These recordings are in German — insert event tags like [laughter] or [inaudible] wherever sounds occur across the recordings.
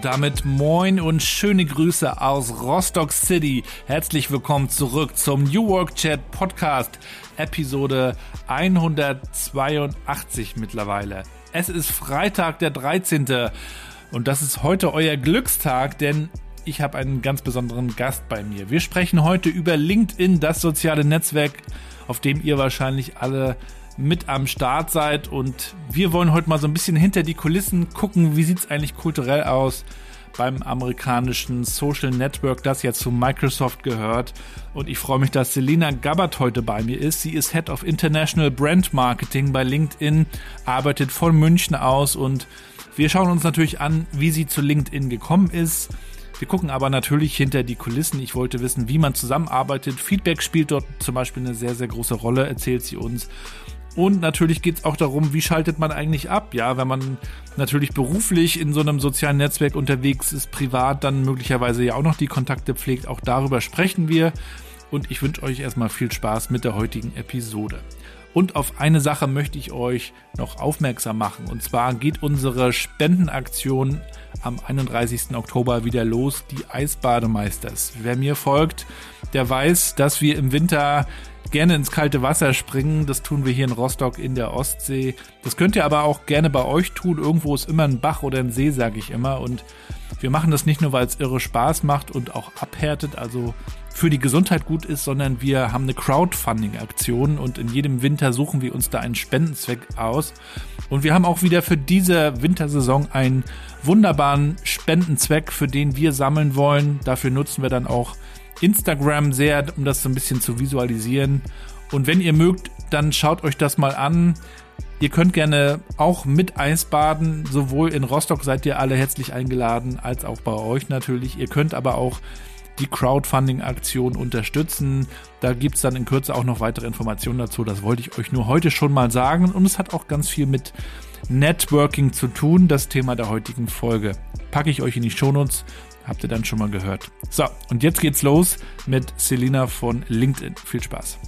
Damit moin und schöne Grüße aus Rostock City. Herzlich willkommen zurück zum New Work Chat Podcast, Episode 182 mittlerweile. Es ist Freitag, der 13. Und das ist heute euer Glückstag, denn ich habe einen ganz besonderen Gast bei mir. Wir sprechen heute über LinkedIn, das soziale Netzwerk, auf dem ihr wahrscheinlich alle mit am Start seid und wir wollen heute mal so ein bisschen hinter die Kulissen gucken, wie sieht es eigentlich kulturell aus beim amerikanischen Social Network, das ja zu Microsoft gehört. Und ich freue mich, dass Selina Gabbard heute bei mir ist. Sie ist Head of International Brand Marketing bei LinkedIn, arbeitet von München aus und wir schauen uns natürlich an, wie sie zu LinkedIn gekommen ist. Wir gucken aber natürlich hinter die Kulissen. Ich wollte wissen, wie man zusammenarbeitet. Feedback spielt dort zum Beispiel eine sehr, sehr große Rolle, erzählt sie uns. Und natürlich geht es auch darum, wie schaltet man eigentlich ab, ja, wenn man natürlich beruflich in so einem sozialen Netzwerk unterwegs ist, privat dann möglicherweise ja auch noch die Kontakte pflegt. Auch darüber sprechen wir. Und ich wünsche euch erstmal viel Spaß mit der heutigen Episode. Und auf eine Sache möchte ich euch noch aufmerksam machen. Und zwar geht unsere Spendenaktion am 31. Oktober wieder los, die Eisbademeisters. Wer mir folgt, der weiß, dass wir im Winter gerne ins kalte Wasser springen. Das tun wir hier in Rostock in der Ostsee. Das könnt ihr aber auch gerne bei euch tun. Irgendwo ist immer ein Bach oder ein See, sage ich immer. Und wir machen das nicht nur, weil es irre Spaß macht und auch abhärtet, also für die Gesundheit gut ist, sondern wir haben eine Crowdfunding-Aktion und in jedem Winter suchen wir uns da einen Spendenzweck aus. Und wir haben auch wieder für diese Wintersaison einen wunderbaren Spendenzweck, für den wir sammeln wollen. Dafür nutzen wir dann auch Instagram sehr, um das so ein bisschen zu visualisieren. Und wenn ihr mögt, dann schaut euch das mal an. Ihr könnt gerne auch mit Eisbaden. Sowohl in Rostock seid ihr alle herzlich eingeladen, als auch bei euch natürlich. Ihr könnt aber auch die Crowdfunding-Aktion unterstützen. Da gibt es dann in Kürze auch noch weitere Informationen dazu. Das wollte ich euch nur heute schon mal sagen. Und es hat auch ganz viel mit Networking zu tun, das Thema der heutigen Folge. Packe ich euch in die Shownotes. Habt ihr dann schon mal gehört. So, und jetzt geht's los mit Selina von LinkedIn. Viel Spaß.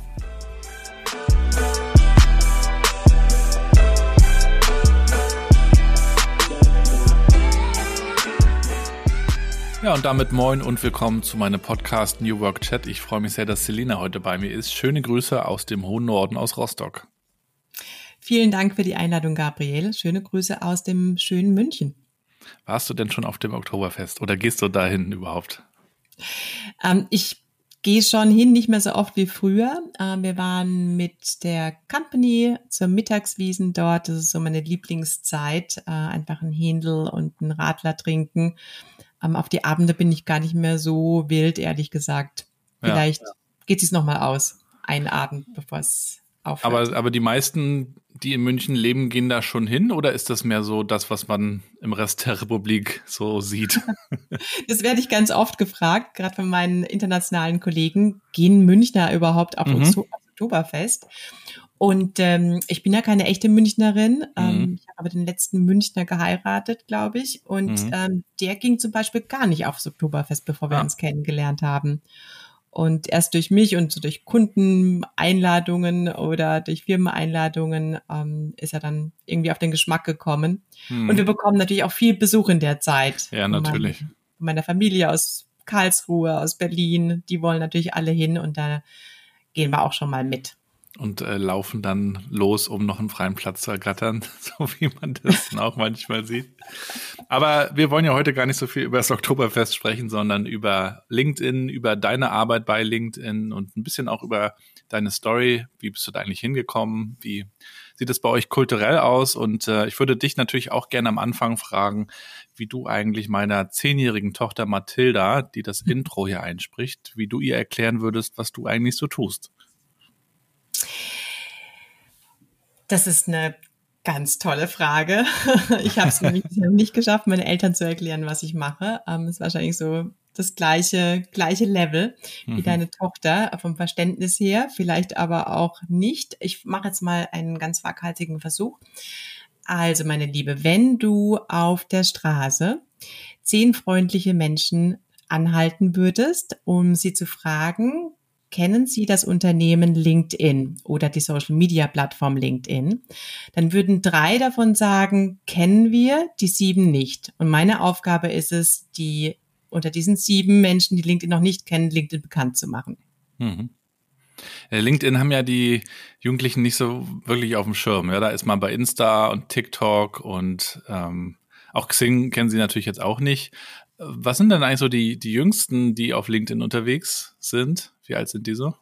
Ja, und damit moin und willkommen zu meinem Podcast New Work Chat. Ich freue mich sehr, dass Selina heute bei mir ist. Schöne Grüße aus dem hohen Norden, aus Rostock. Vielen Dank für die Einladung, Gabriele. Schöne Grüße aus dem schönen München. Warst du denn schon auf dem Oktoberfest oder gehst du dahin überhaupt? Ähm, ich gehe schon hin, nicht mehr so oft wie früher. Ähm, wir waren mit der Company zur Mittagswiesen dort. Das ist so meine Lieblingszeit. Äh, einfach ein Händel und ein Radler trinken. Ähm, auf die Abende bin ich gar nicht mehr so wild, ehrlich gesagt. Vielleicht ja. geht es nochmal aus. Einen Abend, bevor es aufhört. Aber, aber die meisten, die in München leben, gehen da schon hin oder ist das mehr so das, was man im Rest der Republik so sieht? [laughs] das werde ich ganz oft gefragt, gerade von meinen internationalen Kollegen. Gehen Münchner überhaupt auf mhm. Oktoberfest? Und ähm, ich bin ja keine echte Münchnerin. Ähm, mhm. ich habe aber den letzten Münchner geheiratet, glaube ich. Und mhm. ähm, der ging zum Beispiel gar nicht aufs Oktoberfest, bevor wir ja. uns kennengelernt haben. Und erst durch mich und so durch Kundeneinladungen oder durch Firmeneinladungen ähm, ist er dann irgendwie auf den Geschmack gekommen. Hm. Und wir bekommen natürlich auch viel Besuch in der Zeit. Ja, natürlich. Von meiner Familie aus Karlsruhe, aus Berlin, die wollen natürlich alle hin und da gehen wir auch schon mal mit und äh, laufen dann los, um noch einen freien Platz zu ergattern, [laughs] so wie man das auch manchmal sieht. Aber wir wollen ja heute gar nicht so viel über das Oktoberfest sprechen, sondern über LinkedIn, über deine Arbeit bei LinkedIn und ein bisschen auch über deine Story. Wie bist du da eigentlich hingekommen? Wie sieht es bei euch kulturell aus? Und äh, ich würde dich natürlich auch gerne am Anfang fragen, wie du eigentlich meiner zehnjährigen Tochter Mathilda, die das [laughs] Intro hier einspricht, wie du ihr erklären würdest, was du eigentlich so tust. Das ist eine ganz tolle Frage. [laughs] Ich habe es nämlich [laughs] nicht geschafft, meinen Eltern zu erklären, was ich mache. Ähm, ist wahrscheinlich so das gleiche, gleiche Level mhm. wie deine Tochter vom Verständnis her, vielleicht aber auch nicht. Ich mache jetzt mal einen ganz waghalsigen Versuch. Also, meine Liebe, wenn du auf der Straße zehn freundliche Menschen anhalten würdest, um sie zu fragen, kennen Sie das Unternehmen LinkedIn oder die Social Media Plattform LinkedIn, dann würden drei davon sagen, kennen wir, die sieben nicht. Und meine Aufgabe ist es, die unter diesen sieben Menschen, die LinkedIn noch nicht kennen, LinkedIn bekannt zu machen. Mhm. Äh, LinkedIn haben ja die Jugendlichen nicht so wirklich auf dem Schirm. Ja, da ist man bei Insta und TikTok und ähm, auch Xing kennen sie natürlich jetzt auch nicht. Was sind denn eigentlich so die, die Jüngsten, die auf LinkedIn unterwegs sind? Wie alt sind die so?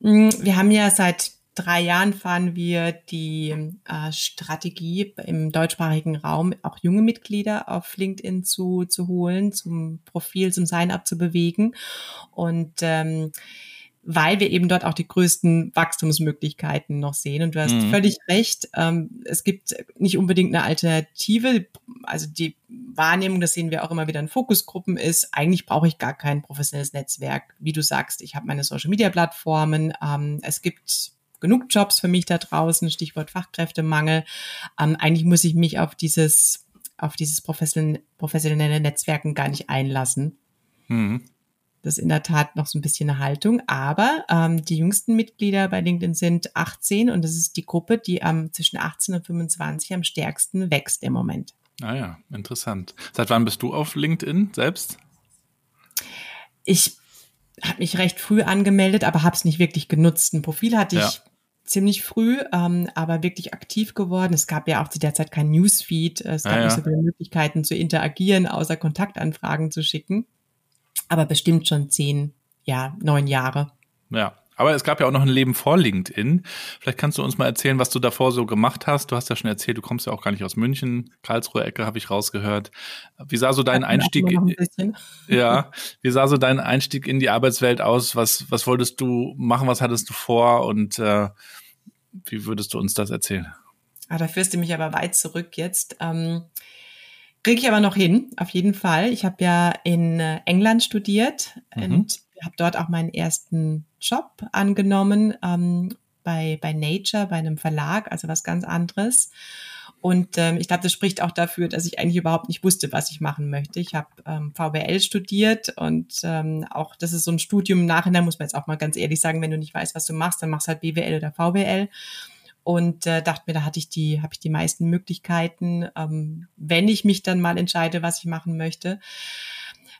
Mm, wir haben ja seit drei Jahren fahren wir die äh, Strategie im deutschsprachigen Raum, auch junge Mitglieder auf LinkedIn zu, zu holen, zum Profil, zum Sign-up zu bewegen. Und ähm, weil wir eben dort auch die größten Wachstumsmöglichkeiten noch sehen. Und du hast mhm. völlig recht, ähm, es gibt nicht unbedingt eine Alternative. Also die Wahrnehmung, das sehen wir auch immer wieder in Fokusgruppen, ist, eigentlich brauche ich gar kein professionelles Netzwerk. Wie du sagst, ich habe meine Social-Media-Plattformen, ähm, es gibt genug Jobs für mich da draußen, Stichwort Fachkräftemangel. Ähm, eigentlich muss ich mich auf dieses, auf dieses professionelle Netzwerken gar nicht einlassen. Mhm. Das ist in der Tat noch so ein bisschen eine Haltung. Aber ähm, die jüngsten Mitglieder bei LinkedIn sind 18 und das ist die Gruppe, die am zwischen 18 und 25 am stärksten wächst im Moment. Ah ja, interessant. Seit wann bist du auf LinkedIn selbst? Ich habe mich recht früh angemeldet, aber habe es nicht wirklich genutzt. Ein Profil hatte ich ja. ziemlich früh, ähm, aber wirklich aktiv geworden. Es gab ja auch zu der Zeit kein Newsfeed. Es gab ja, nicht so viele Möglichkeiten zu interagieren, außer Kontaktanfragen zu schicken aber bestimmt schon zehn, ja, neun Jahre. Ja. Aber es gab ja auch noch ein Leben vor LinkedIn. Vielleicht kannst du uns mal erzählen, was du davor so gemacht hast. Du hast ja schon erzählt, du kommst ja auch gar nicht aus München. Karlsruhe Ecke habe ich rausgehört. Wie sah so dein Einstieg? Ja, [laughs] wie sah so dein Einstieg in die Arbeitswelt aus? Was was wolltest du machen? Was hattest du vor? Und äh, wie würdest du uns das erzählen? Ah, da führst du mich aber weit zurück jetzt. Ähm, Kriege ich aber noch hin, auf jeden Fall. Ich habe ja in äh, England studiert mhm. und habe dort auch meinen ersten Job angenommen ähm, bei, bei Nature, bei einem Verlag, also was ganz anderes. Und ähm, ich glaube, das spricht auch dafür, dass ich eigentlich überhaupt nicht wusste, was ich machen möchte. Ich habe ähm, VWL studiert und ähm, auch das ist so ein Studium im Nachhinein, muss man jetzt auch mal ganz ehrlich sagen, wenn du nicht weißt, was du machst, dann machst du halt BWL oder VWL und äh, dachte mir, da hatte ich die, habe ich die meisten Möglichkeiten, ähm, wenn ich mich dann mal entscheide, was ich machen möchte.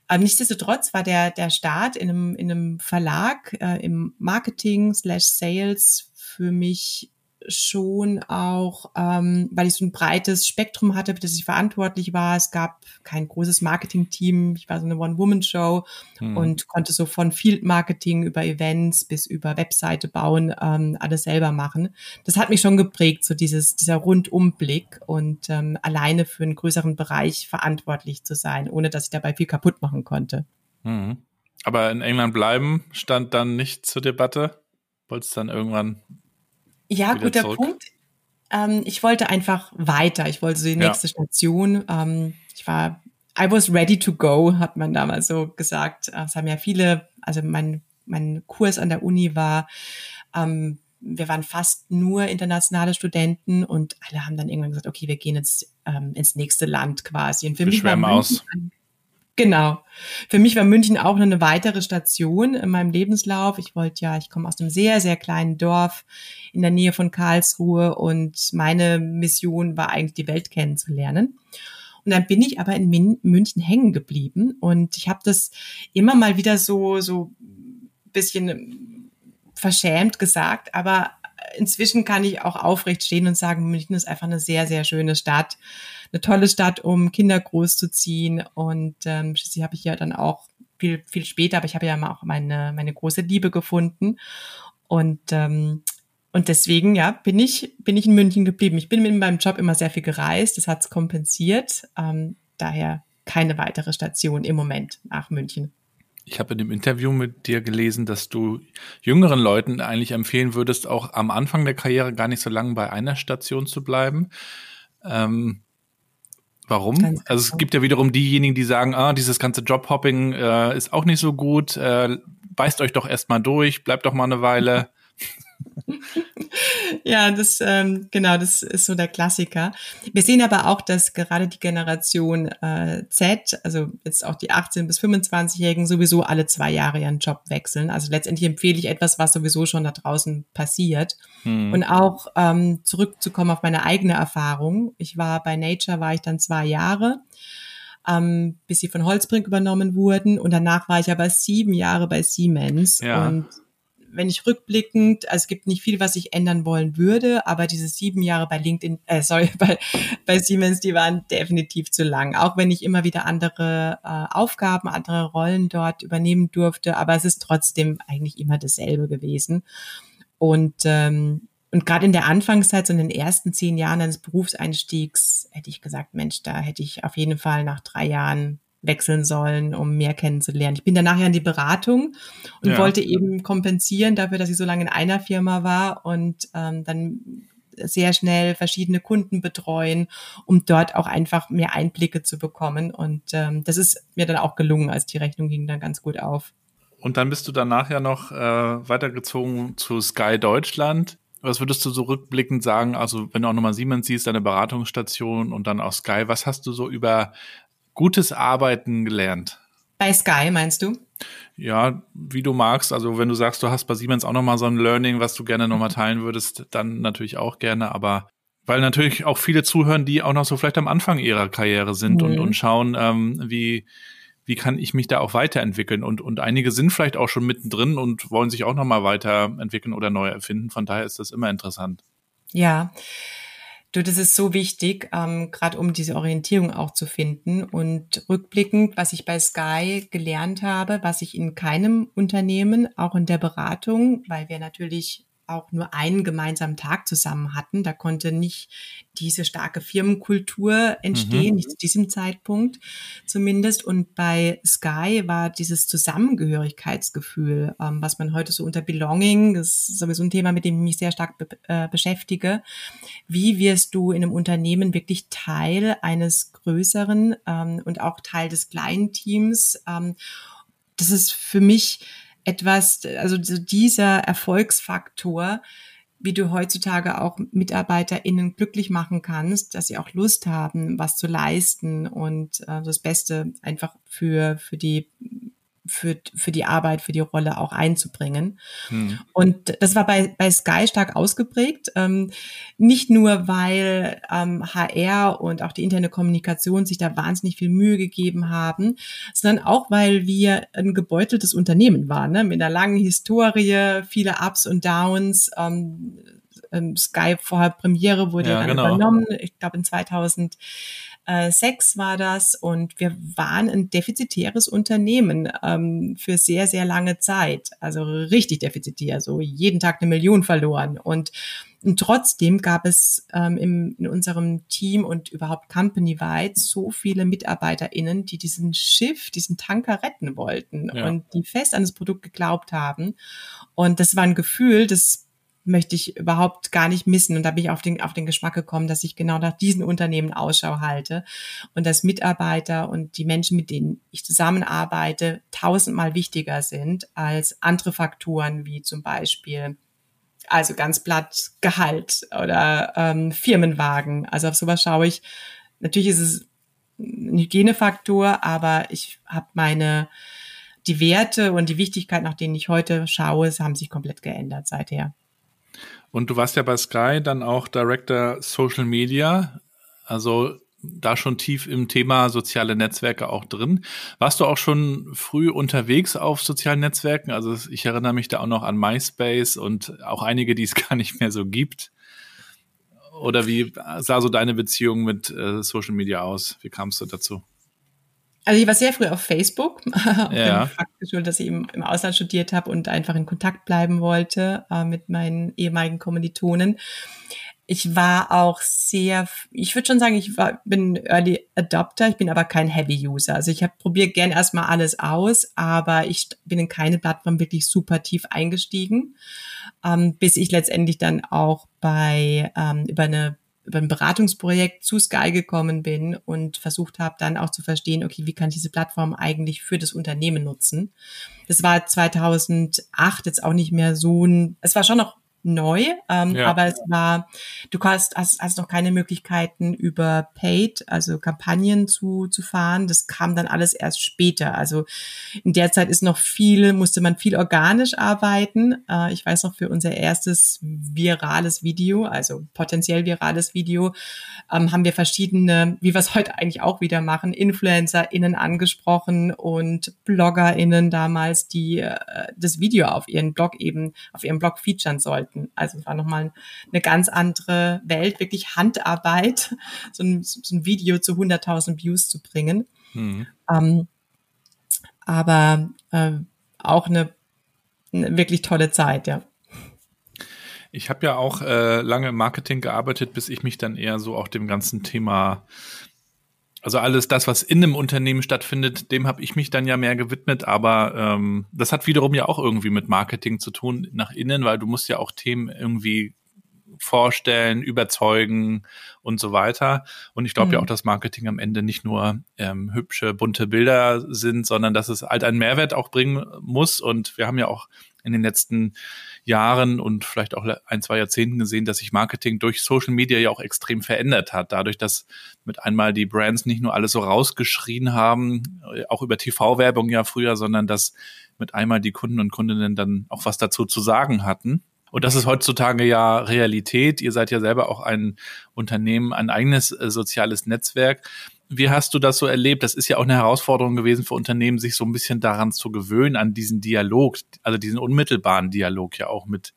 Aber nichtsdestotrotz war der, der Start in einem, in einem Verlag äh, im Marketing slash Sales für mich schon auch, ähm, weil ich so ein breites Spektrum hatte, für das ich verantwortlich war. Es gab kein großes Marketing-Team. Ich war so eine One-Woman-Show hm. und konnte so von Field-Marketing über Events bis über Webseite bauen, ähm, alles selber machen. Das hat mich schon geprägt, so dieses, dieser Rundumblick und ähm, alleine für einen größeren Bereich verantwortlich zu sein, ohne dass ich dabei viel kaputt machen konnte. Hm. Aber in England bleiben stand dann nicht zur Debatte? Wolltest dann irgendwann ja, guter zurück. Punkt. Ähm, ich wollte einfach weiter. Ich wollte so die nächste ja. Station. Ähm, ich war, I was ready to go, hat man damals so gesagt. Es haben ja viele, also mein, mein Kurs an der Uni war, ähm, wir waren fast nur internationale Studenten und alle haben dann irgendwann gesagt, okay, wir gehen jetzt ähm, ins nächste Land quasi. Und für wir mich war aus. Genau. Für mich war München auch eine weitere Station in meinem Lebenslauf. Ich wollte ja, ich komme aus einem sehr, sehr kleinen Dorf in der Nähe von Karlsruhe und meine Mission war eigentlich die Welt kennenzulernen. Und dann bin ich aber in München hängen geblieben und ich habe das immer mal wieder so so bisschen verschämt gesagt, aber inzwischen kann ich auch aufrecht stehen und sagen, München ist einfach eine sehr, sehr schöne Stadt. Eine tolle Stadt, um Kinder großzuziehen. Und ähm, schließlich habe ich ja dann auch viel, viel später, aber ich habe ja auch meine, meine große Liebe gefunden. Und, ähm, und deswegen, ja, bin ich, bin ich in München geblieben. Ich bin in meinem Job immer sehr viel gereist. Das hat es kompensiert. Ähm, daher keine weitere Station im Moment nach München. Ich habe in dem Interview mit dir gelesen, dass du jüngeren Leuten eigentlich empfehlen würdest, auch am Anfang der Karriere gar nicht so lange bei einer Station zu bleiben. Ähm, Warum? Ganz also es genau. gibt ja wiederum diejenigen, die sagen, ah, dieses ganze Jobhopping äh, ist auch nicht so gut, äh, beißt euch doch erstmal durch, bleibt doch mal eine Weile. [laughs] ja, das ähm, genau, das ist so der Klassiker. Wir sehen aber auch, dass gerade die Generation äh, Z, also jetzt auch die 18 bis 25-Jährigen, sowieso alle zwei Jahre ihren Job wechseln. Also letztendlich empfehle ich etwas, was sowieso schon da draußen passiert. Hm. Und auch ähm, zurückzukommen auf meine eigene Erfahrung. Ich war bei Nature, war ich dann zwei Jahre. Ähm, bis sie von Holzbrink übernommen wurden. Und danach war ich aber sieben Jahre bei Siemens. Ja. Und wenn ich rückblickend, also es gibt nicht viel, was ich ändern wollen würde, aber diese sieben Jahre bei LinkedIn, äh, sorry, [laughs] bei, bei Siemens, die waren definitiv zu lang. Auch wenn ich immer wieder andere äh, Aufgaben, andere Rollen dort übernehmen durfte, aber es ist trotzdem eigentlich immer dasselbe gewesen. Und ähm, und gerade in der Anfangszeit, so in den ersten zehn Jahren eines Berufseinstiegs, hätte ich gesagt, Mensch, da hätte ich auf jeden Fall nach drei Jahren wechseln sollen, um mehr kennenzulernen. Ich bin danach ja in die Beratung und ja. wollte eben kompensieren dafür, dass ich so lange in einer Firma war und ähm, dann sehr schnell verschiedene Kunden betreuen, um dort auch einfach mehr Einblicke zu bekommen. Und ähm, das ist mir dann auch gelungen, als die Rechnung ging dann ganz gut auf. Und dann bist du danach ja noch äh, weitergezogen zu Sky Deutschland. Was würdest du so rückblickend sagen? Also, wenn du auch nochmal Siemens siehst, deine Beratungsstation und dann auch Sky, was hast du so über gutes Arbeiten gelernt? Bei Sky meinst du? Ja, wie du magst. Also wenn du sagst, du hast bei Siemens auch nochmal so ein Learning, was du gerne nochmal teilen würdest, dann natürlich auch gerne. Aber weil natürlich auch viele zuhören, die auch noch so vielleicht am Anfang ihrer Karriere sind mhm. und, und schauen, ähm, wie, wie kann ich mich da auch weiterentwickeln. Und, und einige sind vielleicht auch schon mittendrin und wollen sich auch nochmal weiterentwickeln oder neu erfinden. Von daher ist das immer interessant. Ja. Du, das ist so wichtig, ähm, gerade um diese Orientierung auch zu finden. Und rückblickend, was ich bei Sky gelernt habe, was ich in keinem Unternehmen, auch in der Beratung, weil wir natürlich auch nur einen gemeinsamen Tag zusammen hatten. Da konnte nicht diese starke Firmenkultur entstehen, mhm. nicht zu diesem Zeitpunkt zumindest. Und bei Sky war dieses Zusammengehörigkeitsgefühl, ähm, was man heute so unter Belonging, das ist sowieso ein Thema, mit dem ich mich sehr stark be äh, beschäftige. Wie wirst du in einem Unternehmen wirklich Teil eines größeren ähm, und auch Teil des kleinen Teams? Ähm, das ist für mich etwas, also dieser Erfolgsfaktor, wie du heutzutage auch MitarbeiterInnen glücklich machen kannst, dass sie auch Lust haben, was zu leisten und äh, das Beste einfach für, für die für, für die Arbeit, für die Rolle auch einzubringen. Hm. Und das war bei, bei Sky stark ausgeprägt. Ähm, nicht nur, weil ähm, HR und auch die interne Kommunikation sich da wahnsinnig viel Mühe gegeben haben, sondern auch, weil wir ein gebeuteltes Unternehmen waren, ne? mit einer langen Historie, viele Ups und Downs. Ähm, ähm Sky vorher Premiere wurde ja, dann genau. übernommen, ich glaube in 2000 äh, sechs war das und wir waren ein defizitäres Unternehmen ähm, für sehr, sehr lange Zeit. Also richtig defizitär, so jeden Tag eine Million verloren. Und, und trotzdem gab es ähm, im, in unserem Team und überhaupt company-weit so viele MitarbeiterInnen, die diesen Schiff, diesen Tanker retten wollten ja. und die fest an das Produkt geglaubt haben. Und das war ein Gefühl, das möchte ich überhaupt gar nicht missen. Und da bin ich auf den, auf den Geschmack gekommen, dass ich genau nach diesen Unternehmen Ausschau halte und dass Mitarbeiter und die Menschen, mit denen ich zusammenarbeite, tausendmal wichtiger sind als andere Faktoren wie zum Beispiel also ganz platt Gehalt oder ähm, Firmenwagen. Also auf sowas schaue ich. Natürlich ist es ein Hygienefaktor, aber ich habe meine die Werte und die Wichtigkeit, nach denen ich heute schaue, haben sich komplett geändert seither. Und du warst ja bei Sky dann auch Director Social Media, also da schon tief im Thema soziale Netzwerke auch drin. Warst du auch schon früh unterwegs auf sozialen Netzwerken? Also ich erinnere mich da auch noch an MySpace und auch einige, die es [laughs] gar nicht mehr so gibt. Oder wie sah so deine Beziehung mit äh, Social Media aus? Wie kamst du dazu? Also ich war sehr früh auf Facebook, [laughs] ja. dem dass ich im, im Ausland studiert habe und einfach in Kontakt bleiben wollte äh, mit meinen ehemaligen Kommilitonen. Ich war auch sehr, ich würde schon sagen, ich war, bin Early Adopter, ich bin aber kein Heavy User. Also ich habe probiert gern erstmal alles aus, aber ich bin in keine Plattform wirklich super tief eingestiegen, ähm, bis ich letztendlich dann auch bei ähm, über eine über ein Beratungsprojekt zu Sky gekommen bin und versucht habe dann auch zu verstehen, okay, wie kann ich diese Plattform eigentlich für das Unternehmen nutzen? Das war 2008 jetzt auch nicht mehr so ein, es war schon noch neu, ähm, ja. aber es war, du hast, hast, hast noch keine Möglichkeiten über Paid, also Kampagnen zu, zu fahren. Das kam dann alles erst später. Also in der Zeit ist noch viel, musste man viel organisch arbeiten. Äh, ich weiß noch, für unser erstes virales Video, also potenziell virales Video, ähm, haben wir verschiedene, wie wir es heute eigentlich auch wieder machen, InfluencerInnen angesprochen und BloggerInnen damals, die äh, das Video auf ihren Blog eben, auf ihrem Blog featuren sollten konnten. Also es war nochmal eine ganz andere Welt, wirklich Handarbeit, so ein, so ein Video zu 100.000 Views zu bringen. Mhm. Ähm, aber äh, auch eine, eine wirklich tolle Zeit, ja. Ich habe ja auch äh, lange im Marketing gearbeitet, bis ich mich dann eher so auch dem ganzen Thema also alles das, was in einem Unternehmen stattfindet, dem habe ich mich dann ja mehr gewidmet, aber ähm, das hat wiederum ja auch irgendwie mit Marketing zu tun nach innen, weil du musst ja auch Themen irgendwie vorstellen, überzeugen und so weiter. Und ich glaube mhm. ja auch, dass Marketing am Ende nicht nur ähm, hübsche, bunte Bilder sind, sondern dass es halt einen Mehrwert auch bringen muss. Und wir haben ja auch in den letzten Jahren und vielleicht auch ein, zwei Jahrzehnten gesehen, dass sich Marketing durch Social Media ja auch extrem verändert hat. Dadurch, dass mit einmal die Brands nicht nur alles so rausgeschrien haben, äh, auch über TV-Werbung ja früher, sondern dass mit einmal die Kunden und Kundinnen dann auch was dazu zu sagen hatten. Und das ist heutzutage ja Realität. Ihr seid ja selber auch ein Unternehmen, ein eigenes äh, soziales Netzwerk. Wie hast du das so erlebt? Das ist ja auch eine Herausforderung gewesen für Unternehmen, sich so ein bisschen daran zu gewöhnen, an diesen Dialog, also diesen unmittelbaren Dialog ja auch mit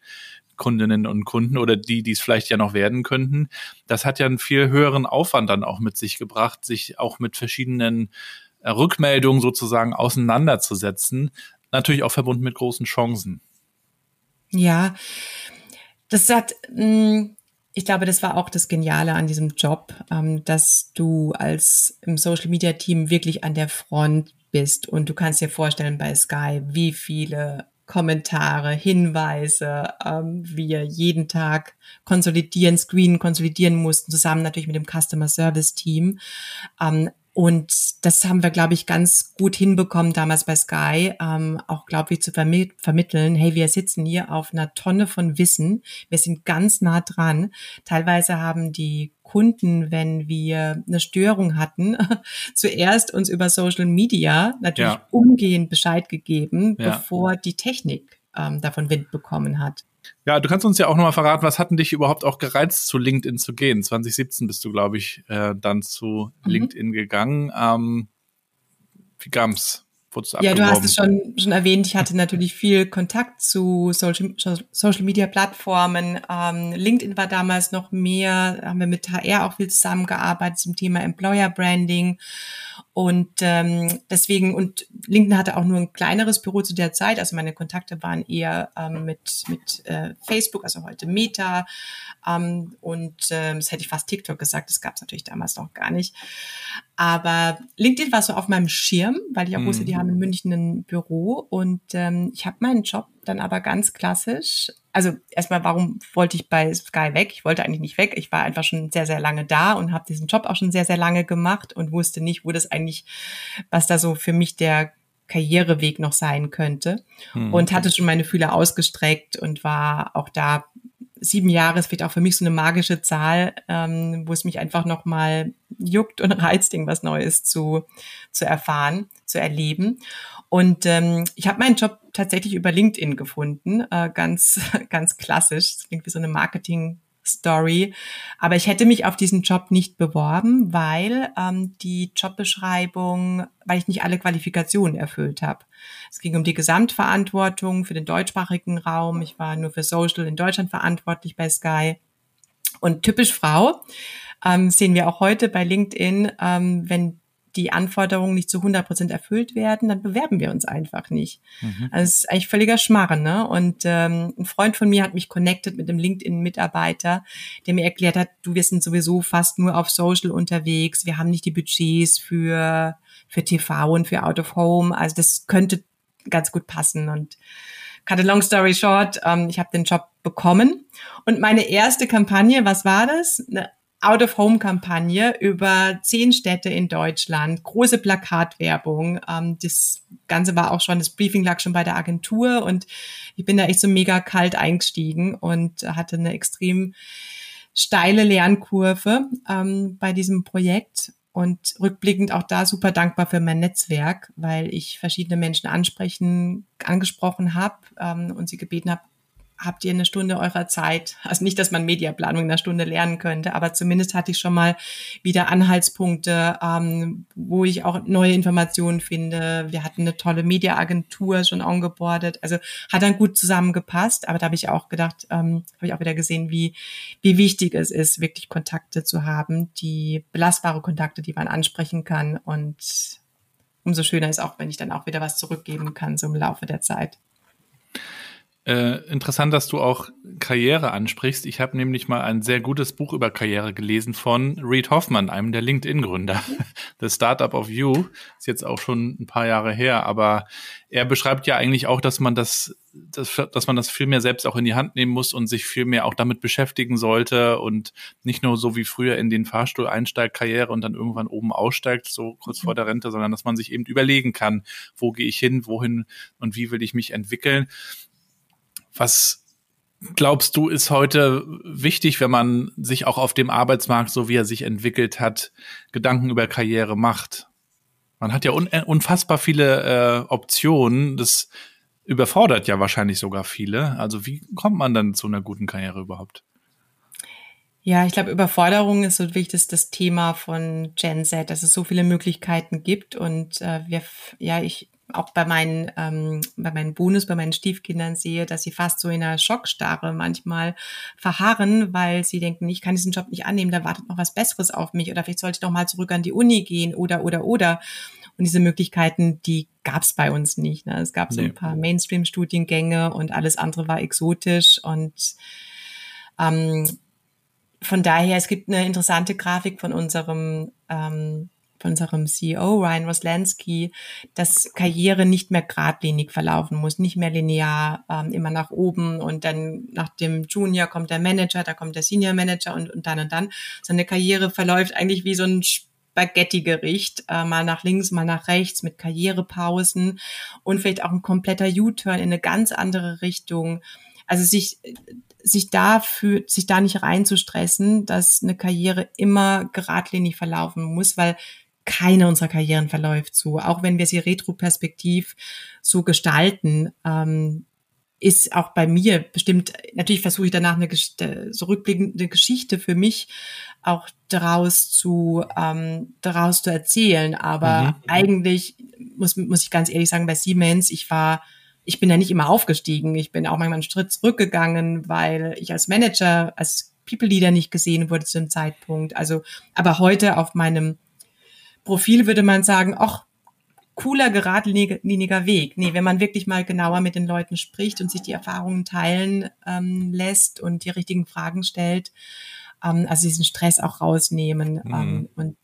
Kundinnen und Kunden oder die, die es vielleicht ja noch werden könnten. Das hat ja einen viel höheren Aufwand dann auch mit sich gebracht, sich auch mit verschiedenen äh, Rückmeldungen sozusagen auseinanderzusetzen. Natürlich auch verbunden mit großen Chancen. Ja, das hat, mm, ich glaube, das war auch das Geniale an diesem Job, ähm, dass du als im Social Media Team wirklich an der Front bist und du kannst dir vorstellen bei Sky, wie viele Kommentare, Hinweise, ähm, wir jeden Tag konsolidieren, screenen, konsolidieren mussten, zusammen natürlich mit dem Customer Service Team. Und das haben wir, glaube ich, ganz gut hinbekommen damals bei Sky, ähm, auch, glaube ich, zu vermi vermitteln, hey, wir sitzen hier auf einer Tonne von Wissen, wir sind ganz nah dran. Teilweise haben die Kunden, wenn wir eine Störung hatten, [laughs] zuerst uns über Social Media natürlich ja. umgehend Bescheid gegeben, ja. bevor die Technik ähm, davon Wind bekommen hat. Ja, du kannst uns ja auch nochmal verraten, was hatten dich überhaupt auch gereizt, zu LinkedIn zu gehen? 2017 bist du, glaube ich, äh, dann zu mhm. LinkedIn gegangen. Ähm, wie kam's? Ja, du hast es schon, schon erwähnt. Ich hatte natürlich viel Kontakt zu Social, Social Media Plattformen. Ähm, LinkedIn war damals noch mehr, haben wir mit HR auch viel zusammengearbeitet zum Thema Employer Branding. Und ähm, deswegen, und LinkedIn hatte auch nur ein kleineres Büro zu der Zeit. Also meine Kontakte waren eher ähm, mit, mit äh, Facebook, also heute Meta. Ähm, und ähm, das hätte ich fast TikTok gesagt, das gab es natürlich damals noch gar nicht. Aber LinkedIn war so auf meinem Schirm, weil ich auch wusste, die mhm. haben in München ein Büro. Und ähm, ich habe meinen Job dann aber ganz klassisch also erstmal, warum wollte ich bei Sky weg? Ich wollte eigentlich nicht weg. Ich war einfach schon sehr, sehr lange da und habe diesen Job auch schon sehr, sehr lange gemacht und wusste nicht, wo das eigentlich, was da so für mich der Karriereweg noch sein könnte. Mhm. Und hatte schon meine Fühler ausgestreckt und war auch da sieben Jahre ist vielleicht auch für mich so eine magische Zahl, ähm, wo es mich einfach nochmal juckt und [laughs] reizt, irgendwas Neues zu, zu erfahren, zu erleben. Und ähm, ich habe meinen Job tatsächlich über LinkedIn gefunden, äh, ganz, [laughs] ganz klassisch. Das klingt wie so eine Marketing- Story. Aber ich hätte mich auf diesen Job nicht beworben, weil ähm, die Jobbeschreibung, weil ich nicht alle Qualifikationen erfüllt habe. Es ging um die Gesamtverantwortung für den deutschsprachigen Raum. Ich war nur für Social in Deutschland verantwortlich bei Sky. Und typisch Frau ähm, sehen wir auch heute bei LinkedIn, ähm, wenn die Anforderungen nicht zu 100 Prozent erfüllt werden, dann bewerben wir uns einfach nicht. Mhm. Also es ist eigentlich völliger Schmarren. Ne? Und ähm, ein Freund von mir hat mich connected mit einem LinkedIn-Mitarbeiter, der mir erklärt hat, du, wir sind sowieso fast nur auf Social unterwegs, wir haben nicht die Budgets für, für TV und für Out of Home. Also das könnte ganz gut passen. Und cut a long story short, ähm, ich habe den Job bekommen. Und meine erste Kampagne, was war das? Eine Out-of-Home-Kampagne über zehn Städte in Deutschland, große Plakatwerbung. Ähm, das Ganze war auch schon, das Briefing lag schon bei der Agentur und ich bin da echt so mega kalt eingestiegen und hatte eine extrem steile Lernkurve ähm, bei diesem Projekt und rückblickend auch da super dankbar für mein Netzwerk, weil ich verschiedene Menschen ansprechen, angesprochen habe ähm, und sie gebeten habe, habt ihr eine Stunde eurer Zeit. Also nicht, dass man Mediaplanung in einer Stunde lernen könnte, aber zumindest hatte ich schon mal wieder Anhaltspunkte, ähm, wo ich auch neue Informationen finde. Wir hatten eine tolle Mediaagentur schon ongeboardet. Also hat dann gut zusammengepasst. Aber da habe ich auch gedacht, ähm, habe ich auch wieder gesehen, wie, wie wichtig es ist, wirklich Kontakte zu haben, die belastbare Kontakte, die man ansprechen kann. Und umso schöner ist auch, wenn ich dann auch wieder was zurückgeben kann, so im Laufe der Zeit. Äh, interessant, dass du auch Karriere ansprichst. Ich habe nämlich mal ein sehr gutes Buch über Karriere gelesen von Reed Hoffman, einem der LinkedIn-Gründer. [laughs] The Startup of You ist jetzt auch schon ein paar Jahre her, aber er beschreibt ja eigentlich auch, dass man das, das, dass man das viel mehr selbst auch in die Hand nehmen muss und sich viel mehr auch damit beschäftigen sollte und nicht nur so wie früher in den Fahrstuhl einsteigt, Karriere und dann irgendwann oben aussteigt, so kurz vor der Rente, sondern dass man sich eben überlegen kann, wo gehe ich hin, wohin und wie will ich mich entwickeln. Was glaubst du, ist heute wichtig, wenn man sich auch auf dem Arbeitsmarkt, so wie er sich entwickelt hat, Gedanken über Karriere macht? Man hat ja un äh, unfassbar viele äh, Optionen. Das überfordert ja wahrscheinlich sogar viele. Also wie kommt man dann zu einer guten Karriere überhaupt? Ja, ich glaube, Überforderung ist so wichtig das Thema von Gen Z, dass es so viele Möglichkeiten gibt und äh, wir, ja, ich auch bei meinen, ähm, bei meinen Bonus, bei meinen Stiefkindern sehe, dass sie fast so in einer Schockstarre manchmal verharren, weil sie denken, ich kann diesen Job nicht annehmen, da wartet noch was Besseres auf mich oder vielleicht sollte ich noch mal zurück an die Uni gehen oder, oder, oder. Und diese Möglichkeiten, die gab es bei uns nicht. Ne? Es gab so ein paar Mainstream-Studiengänge und alles andere war exotisch und ähm, von daher, es gibt eine interessante Grafik von unserem ähm, von unserem CEO Ryan Roslansky, dass Karriere nicht mehr geradlinig verlaufen muss, nicht mehr linear ähm, immer nach oben und dann nach dem Junior kommt der Manager, da kommt der Senior Manager und, und dann und dann. Sondern Karriere verläuft eigentlich wie so ein Spaghetti-Gericht, äh, mal nach links, mal nach rechts mit Karrierepausen und vielleicht auch ein kompletter U-Turn in eine ganz andere Richtung. Also sich sich da für, sich da nicht reinzustressen, dass eine Karriere immer geradlinig verlaufen muss, weil keine unserer Karrieren verläuft so. Auch wenn wir sie retroperspektiv so gestalten, ähm, ist auch bei mir bestimmt, natürlich versuche ich danach eine so rückblickende Geschichte für mich auch daraus zu, ähm, daraus zu erzählen. Aber mhm. eigentlich muss, muss ich ganz ehrlich sagen, bei Siemens, ich war, ich bin ja nicht immer aufgestiegen. Ich bin auch manchmal einen Schritt zurückgegangen, weil ich als Manager, als People Leader nicht gesehen wurde zu dem Zeitpunkt. Also, aber heute auf meinem Profil würde man sagen, ach, cooler, geradliniger Weg. Nee, wenn man wirklich mal genauer mit den Leuten spricht und sich die Erfahrungen teilen ähm, lässt und die richtigen Fragen stellt, ähm, also diesen Stress auch rausnehmen. Mhm. Ähm, und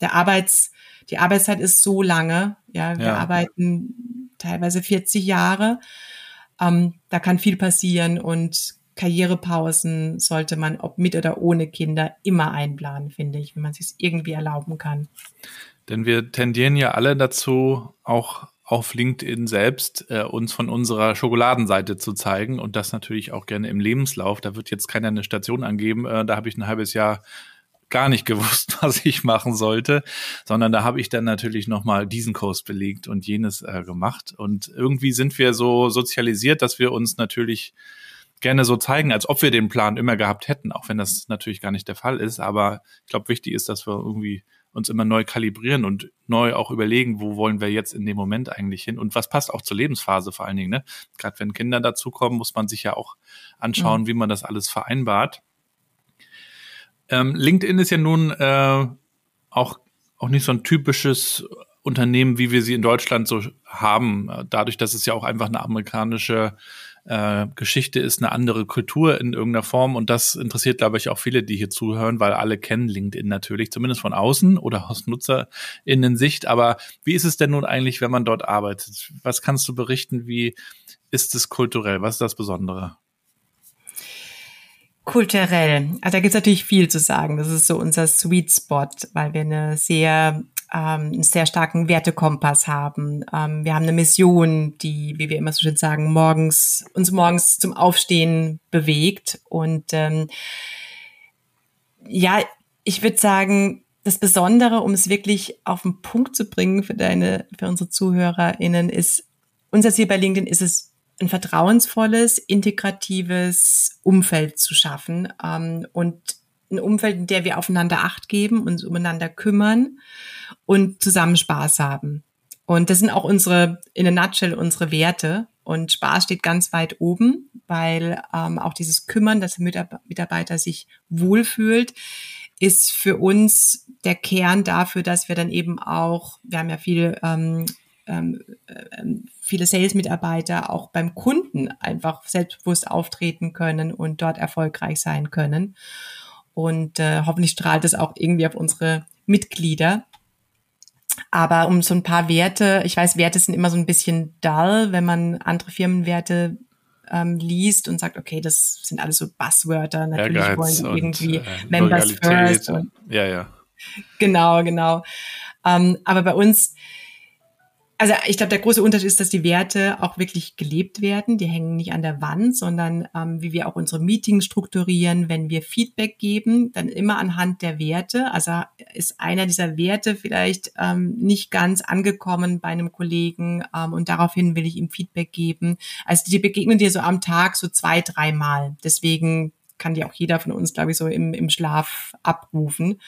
der Arbeits, die Arbeitszeit ist so lange, ja, wir ja. arbeiten teilweise 40 Jahre. Ähm, da kann viel passieren und Karrierepausen sollte man, ob mit oder ohne Kinder, immer einplanen, finde ich, wenn man sich irgendwie erlauben kann. Denn wir tendieren ja alle dazu, auch auf LinkedIn selbst äh, uns von unserer Schokoladenseite zu zeigen und das natürlich auch gerne im Lebenslauf. Da wird jetzt keiner eine Station angeben, äh, da habe ich ein halbes Jahr gar nicht [laughs] gewusst, was ich machen sollte, sondern da habe ich dann natürlich nochmal diesen Kurs belegt und jenes äh, gemacht. Und irgendwie sind wir so sozialisiert, dass wir uns natürlich gerne so zeigen, als ob wir den Plan immer gehabt hätten, auch wenn das natürlich gar nicht der Fall ist. Aber ich glaube, wichtig ist, dass wir irgendwie uns immer neu kalibrieren und neu auch überlegen, wo wollen wir jetzt in dem Moment eigentlich hin und was passt auch zur Lebensphase vor allen Dingen. Ne? Gerade wenn Kinder dazukommen, muss man sich ja auch anschauen, mhm. wie man das alles vereinbart. Ähm, LinkedIn ist ja nun äh, auch, auch nicht so ein typisches Unternehmen, wie wir sie in Deutschland so haben, dadurch, dass es ja auch einfach eine amerikanische äh, Geschichte ist, eine andere Kultur in irgendeiner Form und das interessiert, glaube ich, auch viele, die hier zuhören, weil alle kennen LinkedIn natürlich, zumindest von außen oder aus NutzerInnen-Sicht. Aber wie ist es denn nun eigentlich, wenn man dort arbeitet? Was kannst du berichten? Wie ist es kulturell? Was ist das Besondere? Kulturell. Also da gibt es natürlich viel zu sagen. Das ist so unser Sweet Spot, weil wir eine sehr ähm, einen sehr starken Wertekompass haben. Ähm, wir haben eine Mission, die, wie wir immer so schön sagen, morgens uns morgens zum Aufstehen bewegt. Und ähm, ja, ich würde sagen, das Besondere, um es wirklich auf den Punkt zu bringen für deine, für unsere ZuhörerInnen, ist, unser Ziel bei LinkedIn ist es, ein vertrauensvolles, integratives Umfeld zu schaffen ähm, und ein Umfeld, in der wir aufeinander Acht geben, uns umeinander kümmern und zusammen Spaß haben. Und das sind auch unsere, in a nutshell, unsere Werte. Und Spaß steht ganz weit oben, weil ähm, auch dieses Kümmern, dass der Mitarbeiter sich wohlfühlt, ist für uns der Kern dafür, dass wir dann eben auch, wir haben ja viel ähm, ähm, ähm, viele Sales-Mitarbeiter auch beim Kunden einfach selbstbewusst auftreten können und dort erfolgreich sein können. Und äh, hoffentlich strahlt es auch irgendwie auf unsere Mitglieder. Aber um so ein paar Werte, ich weiß, Werte sind immer so ein bisschen dull, wenn man andere Firmenwerte ähm, liest und sagt, okay, das sind alles so Buzzwörter. Natürlich Ehrgeiz wollen die irgendwie und, äh, Members First. Und, ja, ja. Genau, genau. Ähm, aber bei uns also ich glaube, der große Unterschied ist, dass die Werte auch wirklich gelebt werden. Die hängen nicht an der Wand, sondern ähm, wie wir auch unsere Meetings strukturieren, wenn wir Feedback geben, dann immer anhand der Werte. Also ist einer dieser Werte vielleicht ähm, nicht ganz angekommen bei einem Kollegen ähm, und daraufhin will ich ihm Feedback geben. Also die begegnen dir so am Tag so zwei, dreimal. Deswegen kann die auch jeder von uns, glaube ich, so im, im Schlaf abrufen.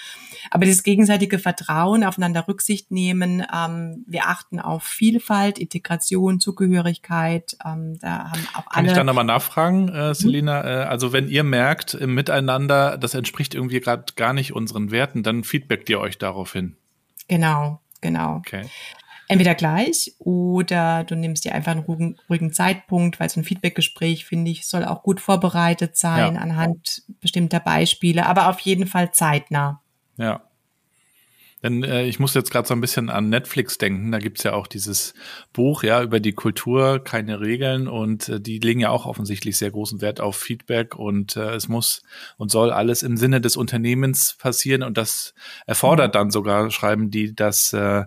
Aber dieses gegenseitige Vertrauen, aufeinander Rücksicht nehmen, ähm, wir achten auf Vielfalt, Integration, Zugehörigkeit. Ähm, da haben auch alle. Kann ich da nochmal nachfragen, äh, Selina? Mhm. also wenn ihr merkt im Miteinander, das entspricht irgendwie gerade gar nicht unseren Werten, dann feedbackt ihr euch daraufhin. Genau, genau. Okay entweder gleich oder du nimmst dir einfach einen ruhigen, ruhigen Zeitpunkt, weil so ein Feedbackgespräch, finde ich, soll auch gut vorbereitet sein ja. anhand bestimmter Beispiele, aber auf jeden Fall zeitnah. Ja. Denn äh, ich muss jetzt gerade so ein bisschen an Netflix denken. Da gibt's ja auch dieses Buch, ja, über die Kultur, keine Regeln. Und äh, die legen ja auch offensichtlich sehr großen Wert auf Feedback und äh, es muss und soll alles im Sinne des Unternehmens passieren. Und das erfordert dann sogar, schreiben die, dass äh,